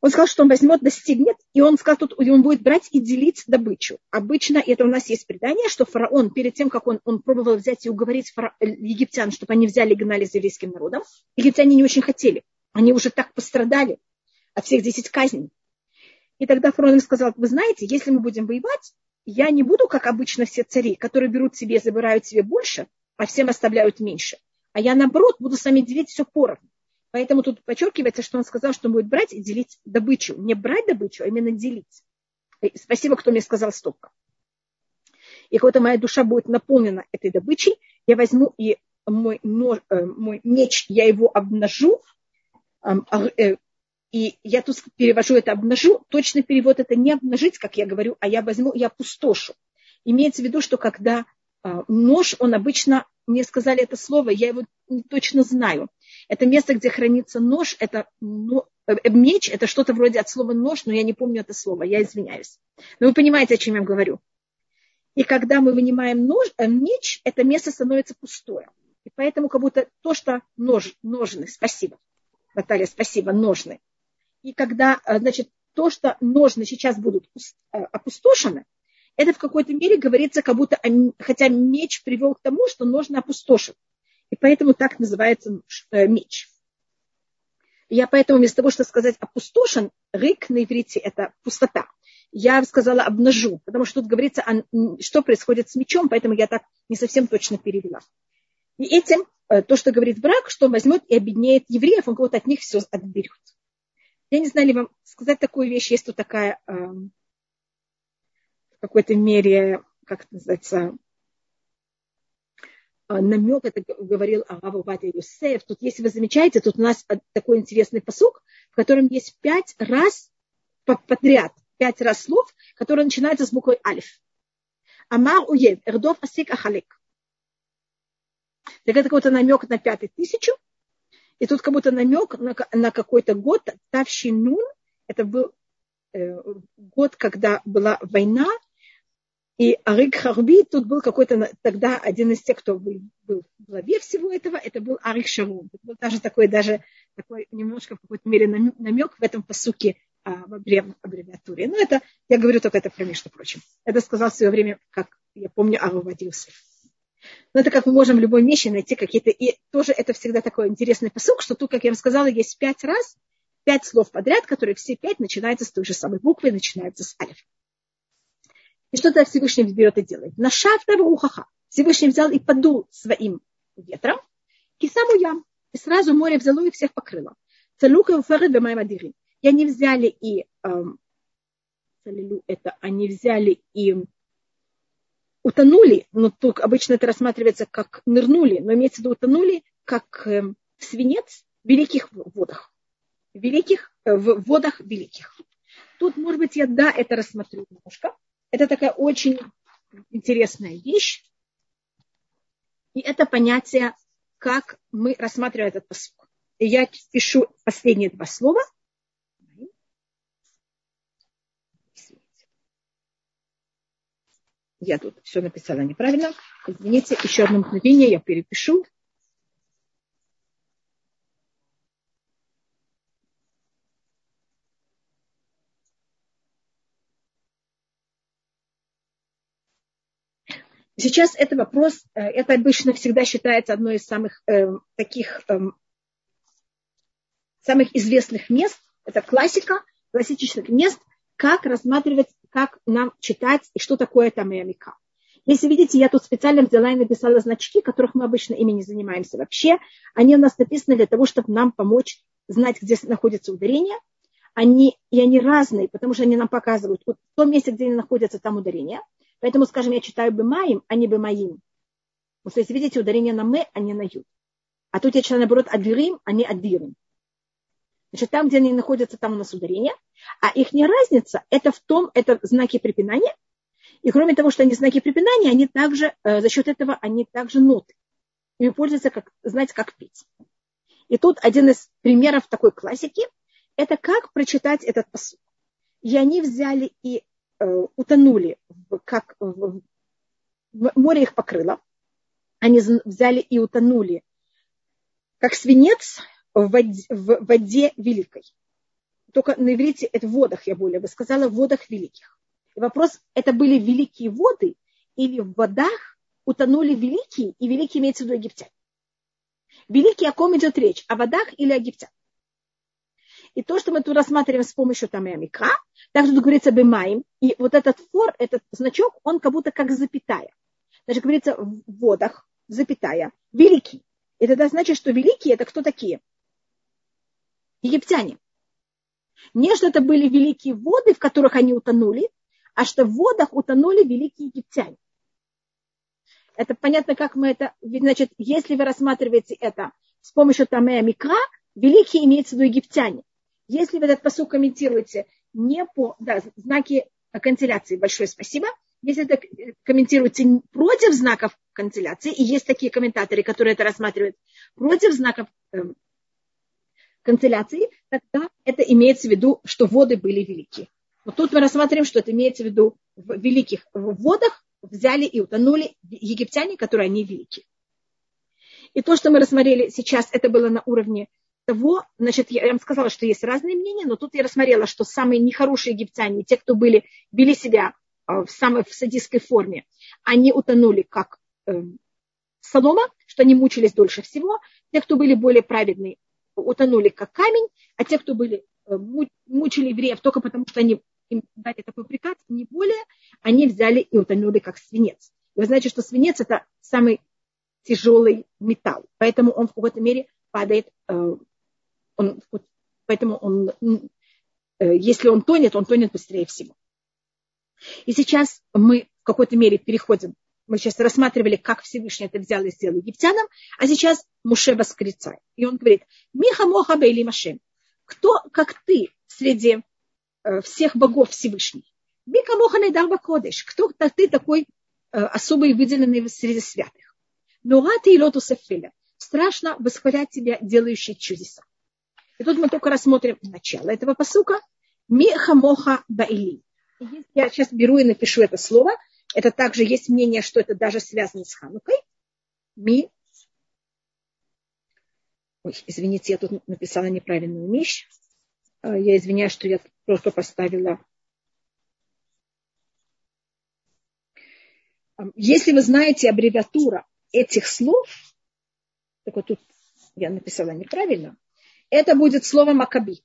он сказал, что он возьмет, достигнет, и он сказал, тут он будет брать и делить добычу. Обычно, это у нас есть предание, что фараон, перед тем, как он, он пробовал взять и уговорить фара... Э, египтян, чтобы они взяли и гнали за еврейским народом, египтяне не очень хотели. Они уже так пострадали, от всех десять казней. И тогда фараон сказал, вы знаете, если мы будем воевать, я не буду, как обычно все цари, которые берут себе, забирают себе больше, а всем оставляют меньше. А я, наоборот, буду сами делить все поровну. Поэтому тут подчеркивается, что он сказал, что он будет брать и делить добычу. Не брать добычу, а именно делить. Спасибо, кто мне сказал столько. И когда моя душа будет наполнена этой добычей, я возьму и мой, нож, э, мой меч, я его обнажу, э, и я тут перевожу это обнажу. Точный перевод это не обнажить, как я говорю, а я возьму и опустошу. Имеется в виду, что когда а, нож, он обычно, мне сказали это слово, я его не точно знаю. Это место, где хранится нож, это ну, меч, это что-то вроде от слова нож, но я не помню это слово, я извиняюсь. Но вы понимаете, о чем я говорю. И когда мы вынимаем нож, э, меч, это место становится пустое. И поэтому как будто то, что нож, ножны, спасибо, Наталья, спасибо, ножны, и когда, э, значит, то, что ножны сейчас будут э, опустошены, это в какой-то мере говорится, как будто, хотя меч привел к тому, что ножны опустошен. И поэтому так называется э, меч. Я поэтому вместо того, чтобы сказать опустошен, рык на иврите – это пустота. Я сказала обнажу, потому что тут говорится, что происходит с мечом, поэтому я так не совсем точно перевела. И этим, то, что говорит брак, что он возьмет и объединяет евреев, он кого-то от них все отберет. Я не знаю ли вам сказать такую вещь, есть тут такая э, в какой-то мере, как это называется, э, намек, это говорил Авава Батя Юсеф. Тут, если вы замечаете, тут у нас такой интересный посук, в котором есть пять раз подряд, пять раз слов, которые начинаются с буквой Алиф. Амар уев, эрдов асик ахалик. Так это какой-то намек на пятый тысячу, и тут как будто намек на, на какой-то год, Тавщинун, это был э, год, когда была война, и Арик Харби тут был какой-то тогда один из тех, кто был, был в главе всего этого, это был Арик Шарун. Это был даже такой, даже такой немножко в какой-то мере намек в этом посуке а, в аббревиатуре. Но это, я говорю только это про между прочим. Это сказал в свое время, как я помню, Ару Вадиусов. Но это как мы можем в любой вещи найти какие-то... И тоже это всегда такой интересный посыл, что тут, как я вам сказала, есть пять раз, пять слов подряд, которые все пять начинаются с той же самой буквы, начинаются с алиф. И что тогда Всевышний берет и делает? На шафтава ухаха. Всевышний взял и подул своим ветром, и саму ям. И сразу море взяло и всех покрыло. Целука и уферет бемаймадирим. И они взяли и... Эм, это они взяли и утонули, но тут обычно это рассматривается как нырнули, но имеется в виду утонули как э, свинец в великих водах. Великих, э, в водах великих. Тут, может быть, я да, это рассмотрю немножко. Это такая очень интересная вещь. И это понятие, как мы рассматриваем этот посыл. И я пишу последние два слова – Я тут все написала неправильно. Извините, еще одно мгновение, я перепишу. Сейчас это вопрос, э, это обычно всегда считается одной из самых э, таких э, самых известных мест. Это классика, классических мест, как рассматривать как нам читать и что такое там Амика. Если видите, я тут специально взяла и написала значки, которых мы обычно ими не занимаемся вообще. Они у нас написаны для того, чтобы нам помочь знать, где находится ударение. Они, и они разные, потому что они нам показывают, вот в том месте, где они находятся, там ударение. Поэтому, скажем, я читаю бы маим, а не бы моим. Вот если видите, ударение на мы, а не на ю. А тут я читаю, наоборот, адирим, а не адирим. Значит, там, где они находятся, там у нас ударение. А их не разница, это в том, это знаки препинания. И кроме того, что они знаки препинания, они также, э, за счет этого, они также ноты. Ими пользуются, как, знаете, как петь. И тут один из примеров такой классики, это как прочитать этот посуд. И они взяли и утонули, как море их покрыло. Они взяли и утонули, как свинец в воде, в воде великой. Только на иврите это в водах, я более бы сказала, в водах великих. И вопрос, это были великие воды или в водах утонули великие, и великие имеется в виду египтяне. Великие, о ком идет речь? О водах или о египтян? И то, что мы тут рассматриваем с помощью там и амика, также тут говорится бемаем, и вот этот фор, этот значок, он как будто как запятая. Значит, говорится в водах, запятая, великий. И тогда значит, что великие это кто такие? египтяне. Не что это были великие воды, в которых они утонули, а что в водах утонули великие египтяне. Это понятно, как мы это... Значит, если вы рассматриваете это с помощью Тамея Микра, великие имеются в виду египтяне. Если вы этот посыл комментируете не по да, знаки канцеляции, большое спасибо. Если это комментируете против знаков канцеляции, и есть такие комментаторы, которые это рассматривают против знаков эм, канцеляции, тогда это имеется в виду, что воды были велики. Вот тут мы рассматриваем, что это имеется в виду в великих водах взяли и утонули египтяне, которые они велики. И то, что мы рассмотрели сейчас, это было на уровне того, значит, я вам сказала, что есть разные мнения, но тут я рассмотрела, что самые нехорошие египтяне, те, кто были, вели себя а, в самой в садистской форме, они утонули как э, солома, что они мучились дольше всего. Те, кто были более праведные, утонули как камень, а те, кто были, э, мучили евреев только потому, что они им дали такой приказ, не более, они взяли и утонули как свинец. И вы знаете, что свинец это самый тяжелый металл, поэтому он в какой-то мере падает, э, он, поэтому он э, если он тонет, он тонет быстрее всего. И сейчас мы в какой-то мере переходим. Мы сейчас рассматривали, как Всевышний это взял и сделал египтянам, а сейчас Муше восклицает. И он говорит, Миха Моха Бейли Машем, кто, как ты, среди э, всех богов Всевышний? Мика Моха Найдарба Кодыш, кто ты такой э, особый выделенный среди святых? Но ты и лоту Сефеля. Страшно восхвалять тебя, делающий чудеса. И тут мы только рассмотрим начало этого посука. Миха Моха Баили. Я сейчас беру и напишу это слово. Это также есть мнение, что это даже связано с Ханукой. Ми. Ой, извините, я тут написала неправильную вещь. А, я извиняюсь, что я просто поставила. Если вы знаете аббревиатура этих слов, так вот тут я написала неправильно, это будет слово Макаби.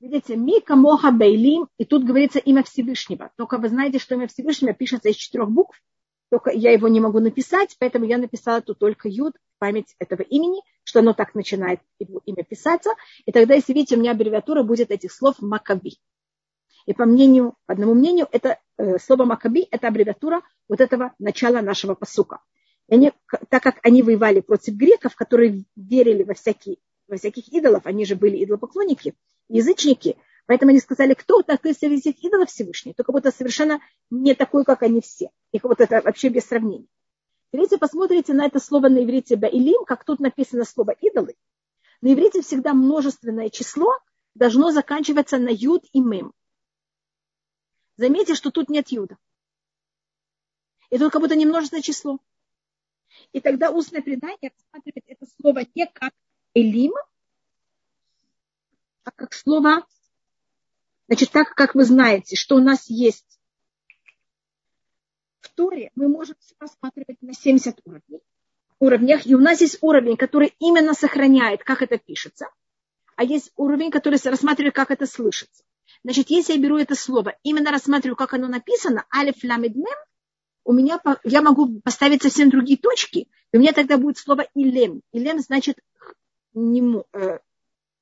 Видите, Мика Моха Бейлим, и тут говорится имя Всевышнего. Только вы знаете, что имя Всевышнего пишется из четырех букв, только я его не могу написать, поэтому я написала тут только Юд в память этого имени, что оно так начинает его имя писаться. И тогда, если видите, у меня аббревиатура будет этих слов Макаби. И по мнению, по одному мнению, это э, слово Макаби – это аббревиатура вот этого начала нашего посука. И они, так как они воевали против греков, которые верили во всякие во всяких идолов, они же были идолопоклонники, язычники, поэтому они сказали, кто такой среди этих идолов Всевышний, только будто совершенно не такой, как они все. И вот это вообще без сравнения. Если посмотрите на это слово на иврите «баилим», как тут написано слово «идолы», на иврите всегда множественное число должно заканчиваться на юд и мем. Заметьте, что тут нет юда. И тут как будто не множественное число. И тогда устное предание рассматривает это слово не как элим, а как слово, значит, так как вы знаете, что у нас есть в Торе, мы можем рассматривать на 70 уровней, уровнях, и у нас есть уровень, который именно сохраняет, как это пишется, а есть уровень, который рассматривает, как это слышится. Значит, если я беру это слово, именно рассматриваю, как оно написано, алиф ламид у меня, я могу поставить совсем другие точки, и у меня тогда будет слово илем. Илем значит не, э,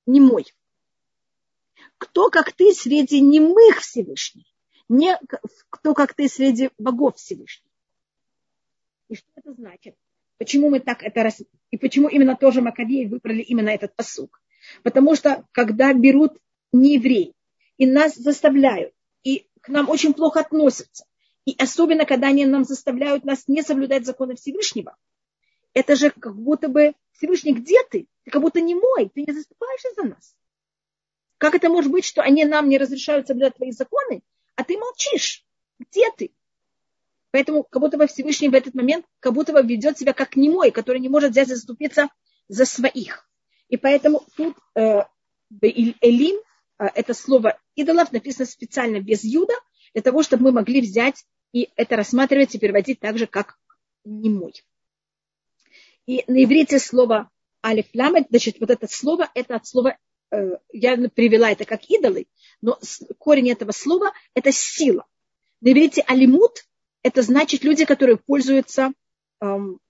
не мой. Кто, как ты, среди немых Всевышних? Не кто, как ты, среди богов Всевышних. И что это значит? Почему мы так это. И почему именно тоже Маковеи выбрали именно этот посук? Потому что, когда берут не евреи, и нас заставляют, и к нам очень плохо относятся, и особенно, когда они нам заставляют нас не соблюдать законы Всевышнего, это же как будто бы Всевышний, где ты? Ты как будто не мой, ты не заступаешься за нас. Как это может быть, что они нам не разрешают соблюдать твои законы, а ты молчишь? Где ты? Поэтому как будто бы Всевышний в этот момент как будто бы ведет себя как немой, который не может взять и заступиться за своих. И поэтому тут э, Элим, э, это слово идолов, написано специально без юда, для того, чтобы мы могли взять и это рассматривать и переводить так же, как немой. И на иврите слово алиф ламет, значит, вот это слово, это от слова, я привела это как идолы, но корень этого слова – это сила. На иврите алимут – это значит люди, которые пользуются эм,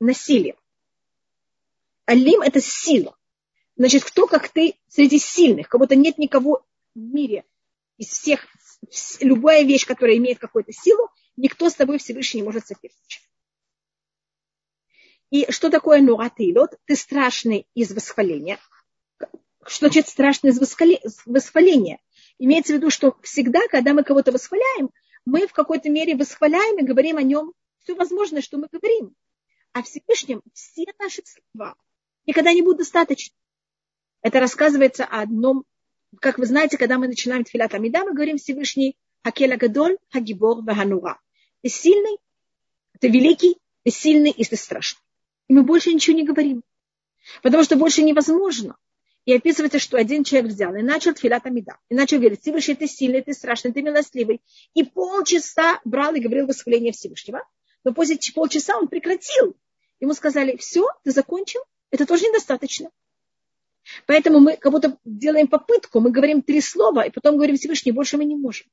насилием. Алим – это сила. Значит, кто, как ты, среди сильных, как будто нет никого в мире из всех, любая вещь, которая имеет какую-то силу, никто с тобой Всевышний не может соперничать. И что такое нуатилот? Ты страшный из восхваления. Что значит страшный из восхваления? Имеется в виду, что всегда, когда мы кого-то восхваляем, мы в какой-то мере восхваляем и говорим о нем все возможное, что мы говорим. А Всевышнем все наши слова никогда не будут достаточно. Это рассказывается о одном, как вы знаете, когда мы начинаем тфилат Амида, мы говорим Всевышний Хакеля Гадоль, Хагибор, Ваганура. Ты сильный, ты великий, ты сильный и ты страшный. И мы больше ничего не говорим. Потому что больше невозможно. И описывается, что один человек взял и начал тфилат амида. И начал говорить, Всевышний, ты сильный, ты страшный, ты милостливый. И полчаса брал и говорил восхваление Всевышнего. Но после полчаса он прекратил. Ему сказали, все, ты закончил, это тоже недостаточно. Поэтому мы как будто делаем попытку, мы говорим три слова, и потом говорим Всевышний, больше мы не можем.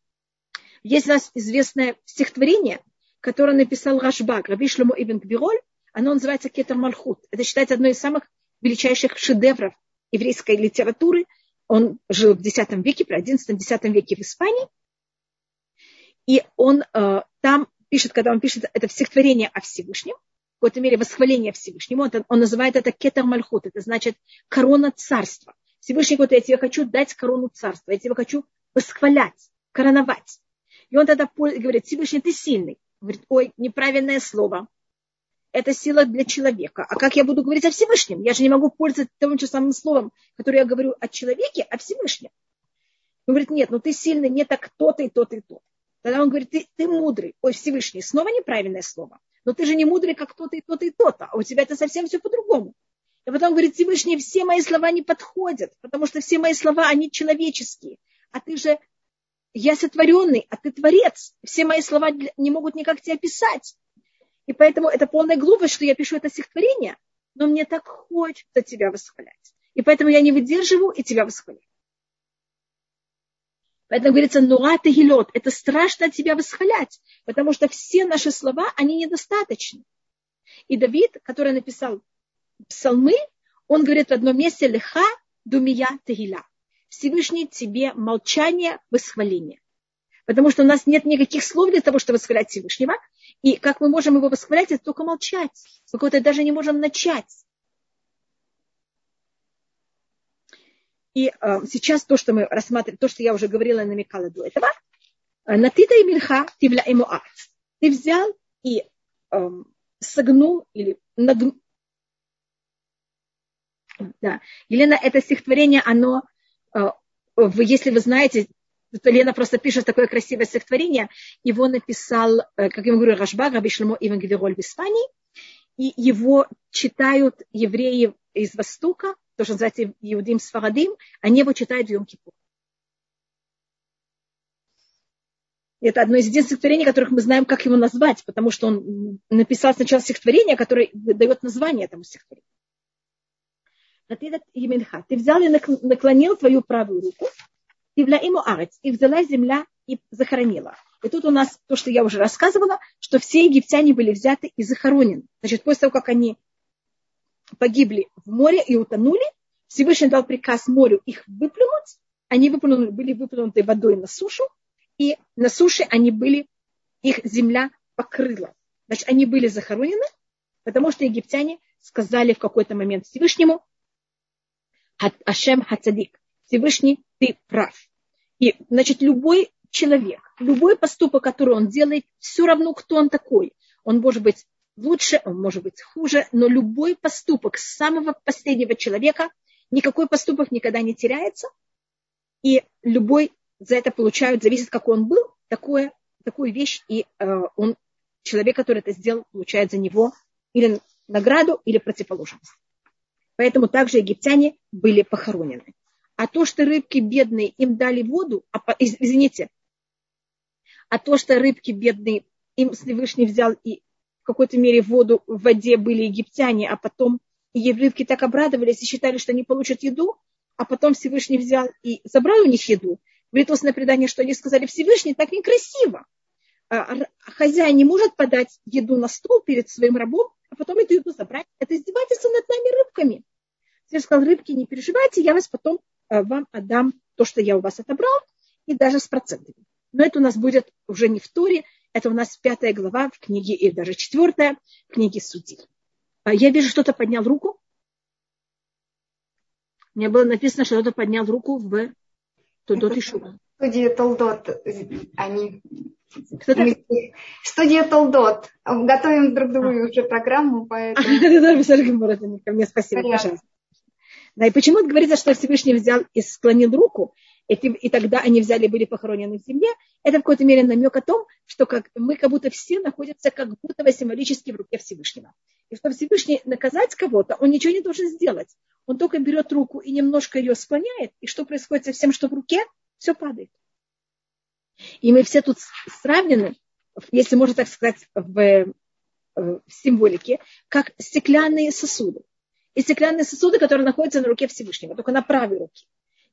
Есть у нас известное стихотворение, которое написал Рашбак, Раби Шлому Ибн Кбироль, оно называется Кетер Мальхут. Это считается одной из самых величайших шедевров еврейской литературы. Он жил в X веке, при XI-X веке в Испании. И он э, там пишет, когда он пишет это стихотворение о Всевышнем, в какой-то мере восхваление Всевышнему, он, он называет это кетер мальхут, это значит корона царства. Всевышний говорит, я тебе хочу дать корону царства, я тебе хочу восхвалять, короновать. И он тогда говорит, Всевышний, ты сильный. Говорит, ой, неправильное слово. Это сила для человека. А как я буду говорить о Всевышнем? Я же не могу пользоваться тем же самым словом, которое я говорю о человеке, о Всевышнем. Он говорит, нет, ну ты сильный не так то-то и то-то и то. Тогда он говорит, ты, ты мудрый. Ой, Всевышний, снова неправильное слово. Но ты же не мудрый, как то-то и то-то и то-то. А у тебя это совсем все по-другому. И потом говорит, Всевышний, все мои слова не подходят, потому что все мои слова, они человеческие. А ты же я сотворенный, а ты творец. Все мои слова не могут никак тебя описать. И поэтому это полная глупость, что я пишу это стихотворение, но мне так хочется тебя восхвалять. И поэтому я не выдерживаю и тебя восхваляю. Поэтому говорится, нуа тегилот, это страшно тебя восхвалять, потому что все наши слова, они недостаточны. И Давид, который написал псалмы, он говорит в одном месте, леха думия тегиля. Всевышний тебе молчание, восхваление. Потому что у нас нет никаких слов для того, чтобы восхвалять Всевышнего. И как мы можем его восхвалять, это только молчать. Мы кого-то даже не можем начать. И э, сейчас то, что мы рассматриваем, то, что я уже говорила и намекала до этого, э, Натита и тивля ему Ты взял и э, согнул или нагнул. Да. Елена, это стихотворение, оно Э, если вы знаете, то Лена просто пишет такое красивое стихотворение. Его написал, э, как я говорю, Рашбаг, Раби Шлемо Иван Гвироль в Испании. И его читают евреи из Востока, то, что называется Иудим Сфарадим, они его читают в Йом-Кипур. Это одно из единственных стихотворений, которых мы знаем, как его назвать, потому что он написал сначала стихотворение, которое дает название этому стихотворению. Ты взял и наклонил твою правую руку, и вля ему арец, и взяла земля и захоронила. И тут у нас то, что я уже рассказывала, что все египтяне были взяты и захоронены. Значит, после того, как они погибли в море и утонули, Всевышний дал приказ морю их выплюнуть. Они выплюнули, были выплюнуты водой на сушу, и на суше они были, их земля покрыла. Значит, они были захоронены, потому что египтяне сказали в какой-то момент Всевышнему, Ашем Хацадик. Всевышний, ты прав. И, значит, любой человек, любой поступок, который он делает, все равно, кто он такой. Он может быть лучше, он может быть хуже, но любой поступок самого последнего человека, никакой поступок никогда не теряется, и любой за это получают, зависит, какой он был, такое, такую вещь, и э, он, человек, который это сделал, получает за него или награду, или противоположность. Поэтому также египтяне были похоронены. А то, что рыбки бедные им дали воду, а, извините, а то, что рыбки бедные им Всевышний взял и в какой-то мере воду в воде были египтяне, а потом и рыбки так обрадовались и считали, что они получат еду, а потом Всевышний взял и забрал у них еду. Говорит устное предание, что они сказали, Всевышний так некрасиво. А хозяин не может подать еду на стол перед своим рабом, а потом эту еду забрать. Это издевательство над нами рыбками. Я сказал, рыбки, не переживайте, я вас потом вам отдам то, что я у вас отобрал, и даже с процентами. Но это у нас будет уже не в Торе, это у нас пятая глава в книге, и даже четвертая в книге Судей. А я вижу, что-то поднял руку. Мне было написано, что кто-то поднял руку в Тудот и Шура. Студия Толдот, они Студия Толдот. Готовим друг другу уже программу, поэтому... Мне спасибо, пожалуйста. Да, и почему говорится, что Всевышний взял и склонил руку, и, и тогда они взяли и были похоронены в земле, это в какой-то мере намек о том, что как, мы как будто все находятся как будто символически в руке Всевышнего. И чтобы Всевышний наказать кого-то, он ничего не должен сделать. Он только берет руку и немножко ее склоняет, и что происходит со всем, что в руке, все падает. И мы все тут сравнены, если можно так сказать, в, в символике, как стеклянные сосуды. И стеклянные сосуды, которые находятся на руке Всевышнего, только на правой руке.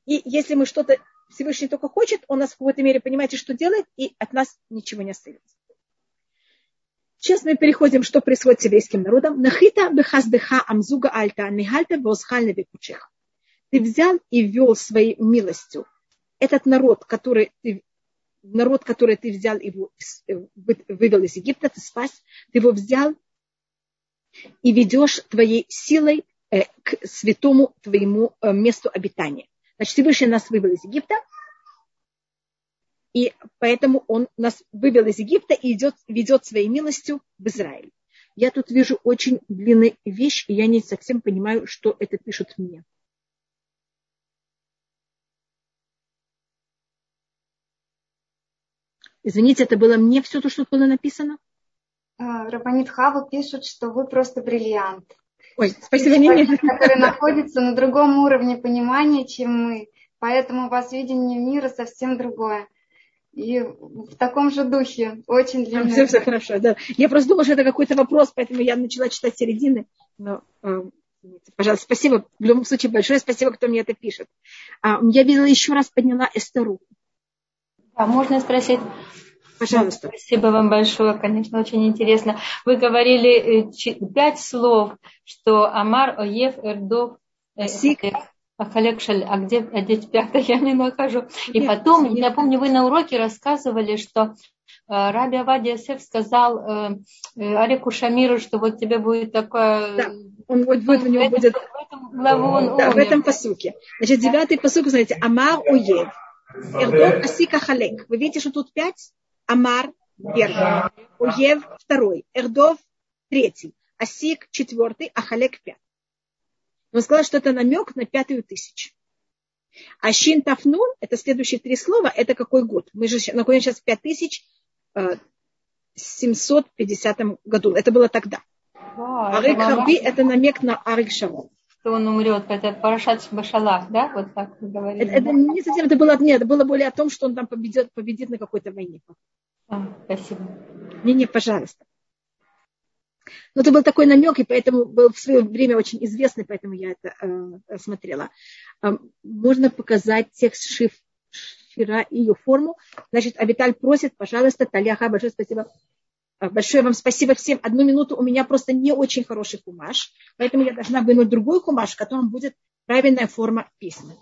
И если мы что-то Всевышний только хочет, он нас в какой-то мере, понимаете, что делает, и от нас ничего не остается. Сейчас мы переходим, что происходит с еврейским народом. Нахита бехаздыха амзуга альта нихальта восхальна бекучех. Ты взял и вел своей милостью этот народ, который ты, народ, который ты взял его, вывел из Египта, ты спас, ты его взял и ведешь твоей силой к святому твоему э, месту обитания. Значит, Всевышний нас вывел из Египта, и поэтому он нас вывел из Египта и идет, ведет своей милостью в Израиль. Я тут вижу очень длинную вещь, и я не совсем понимаю, что это пишут мне. Извините, это было мне все то, что было написано? А, Рабанит Хава пишет, что вы просто бриллиант. Ой, спасибо, не, Который находится на другом уровне понимания, чем мы. Поэтому у вас видение мира совсем другое. И в таком же духе, очень длинный. Все, все хорошо, да. Я просто думала, что это какой-то вопрос, поэтому я начала читать середины. Но, э, пожалуйста, спасибо. В любом случае, большое спасибо, кто мне это пишет. А, я видела, еще раз подняла Эстеру. А можно спросить? Пожалуйста. Спасибо вам большое, конечно, очень интересно. Вы говорили э, пять слов, что Амар, Оев, Эрдов, э, Сик, Ахалекшаль, а где, а где пятое я не нахожу. И потом, я помню, вы на уроке рассказывали, что э, Раби Авадия Сеф сказал Арику Шамиру, что вот тебе будет такое... Да, он будет, будет у него будет... В этом главу он да, в этом посуке. Значит, девятый посук, знаете, Амар Уев. Эрдоф асиг ахалек. Вы видите, что тут пять? Амар первый. Ойев второй. Эрдоф третий. Асиг четвертый. Ахалек пятый. Он сказал, что это намек на пятую тысячу. А шин тав нун, это следующие три слова, это какой год? Мы же находимся сейчас в 5750 э, году. Это было тогда. А, Арик Харби – это намек на Арик Шарон. Что он умрет, это Парашат Башалах, да? Вот так вы говорили. Это, это не совсем, это было, нет, это было более о том, что он там победит, победит на какой-то войне. А, спасибо. Не-не, пожалуйста. Но это был такой намек, и поэтому был в свое время очень известный, поэтому я это э, смотрела. Э, можно показать текст шиф, шифра и ее форму. Значит, Авиталь просит, пожалуйста, Таляха, большое спасибо. Э, большое вам спасибо всем. Одну минуту, у меня просто не очень хороший кумаш, поэтому я должна вынуть другой кумаш, в котором будет правильная форма письма.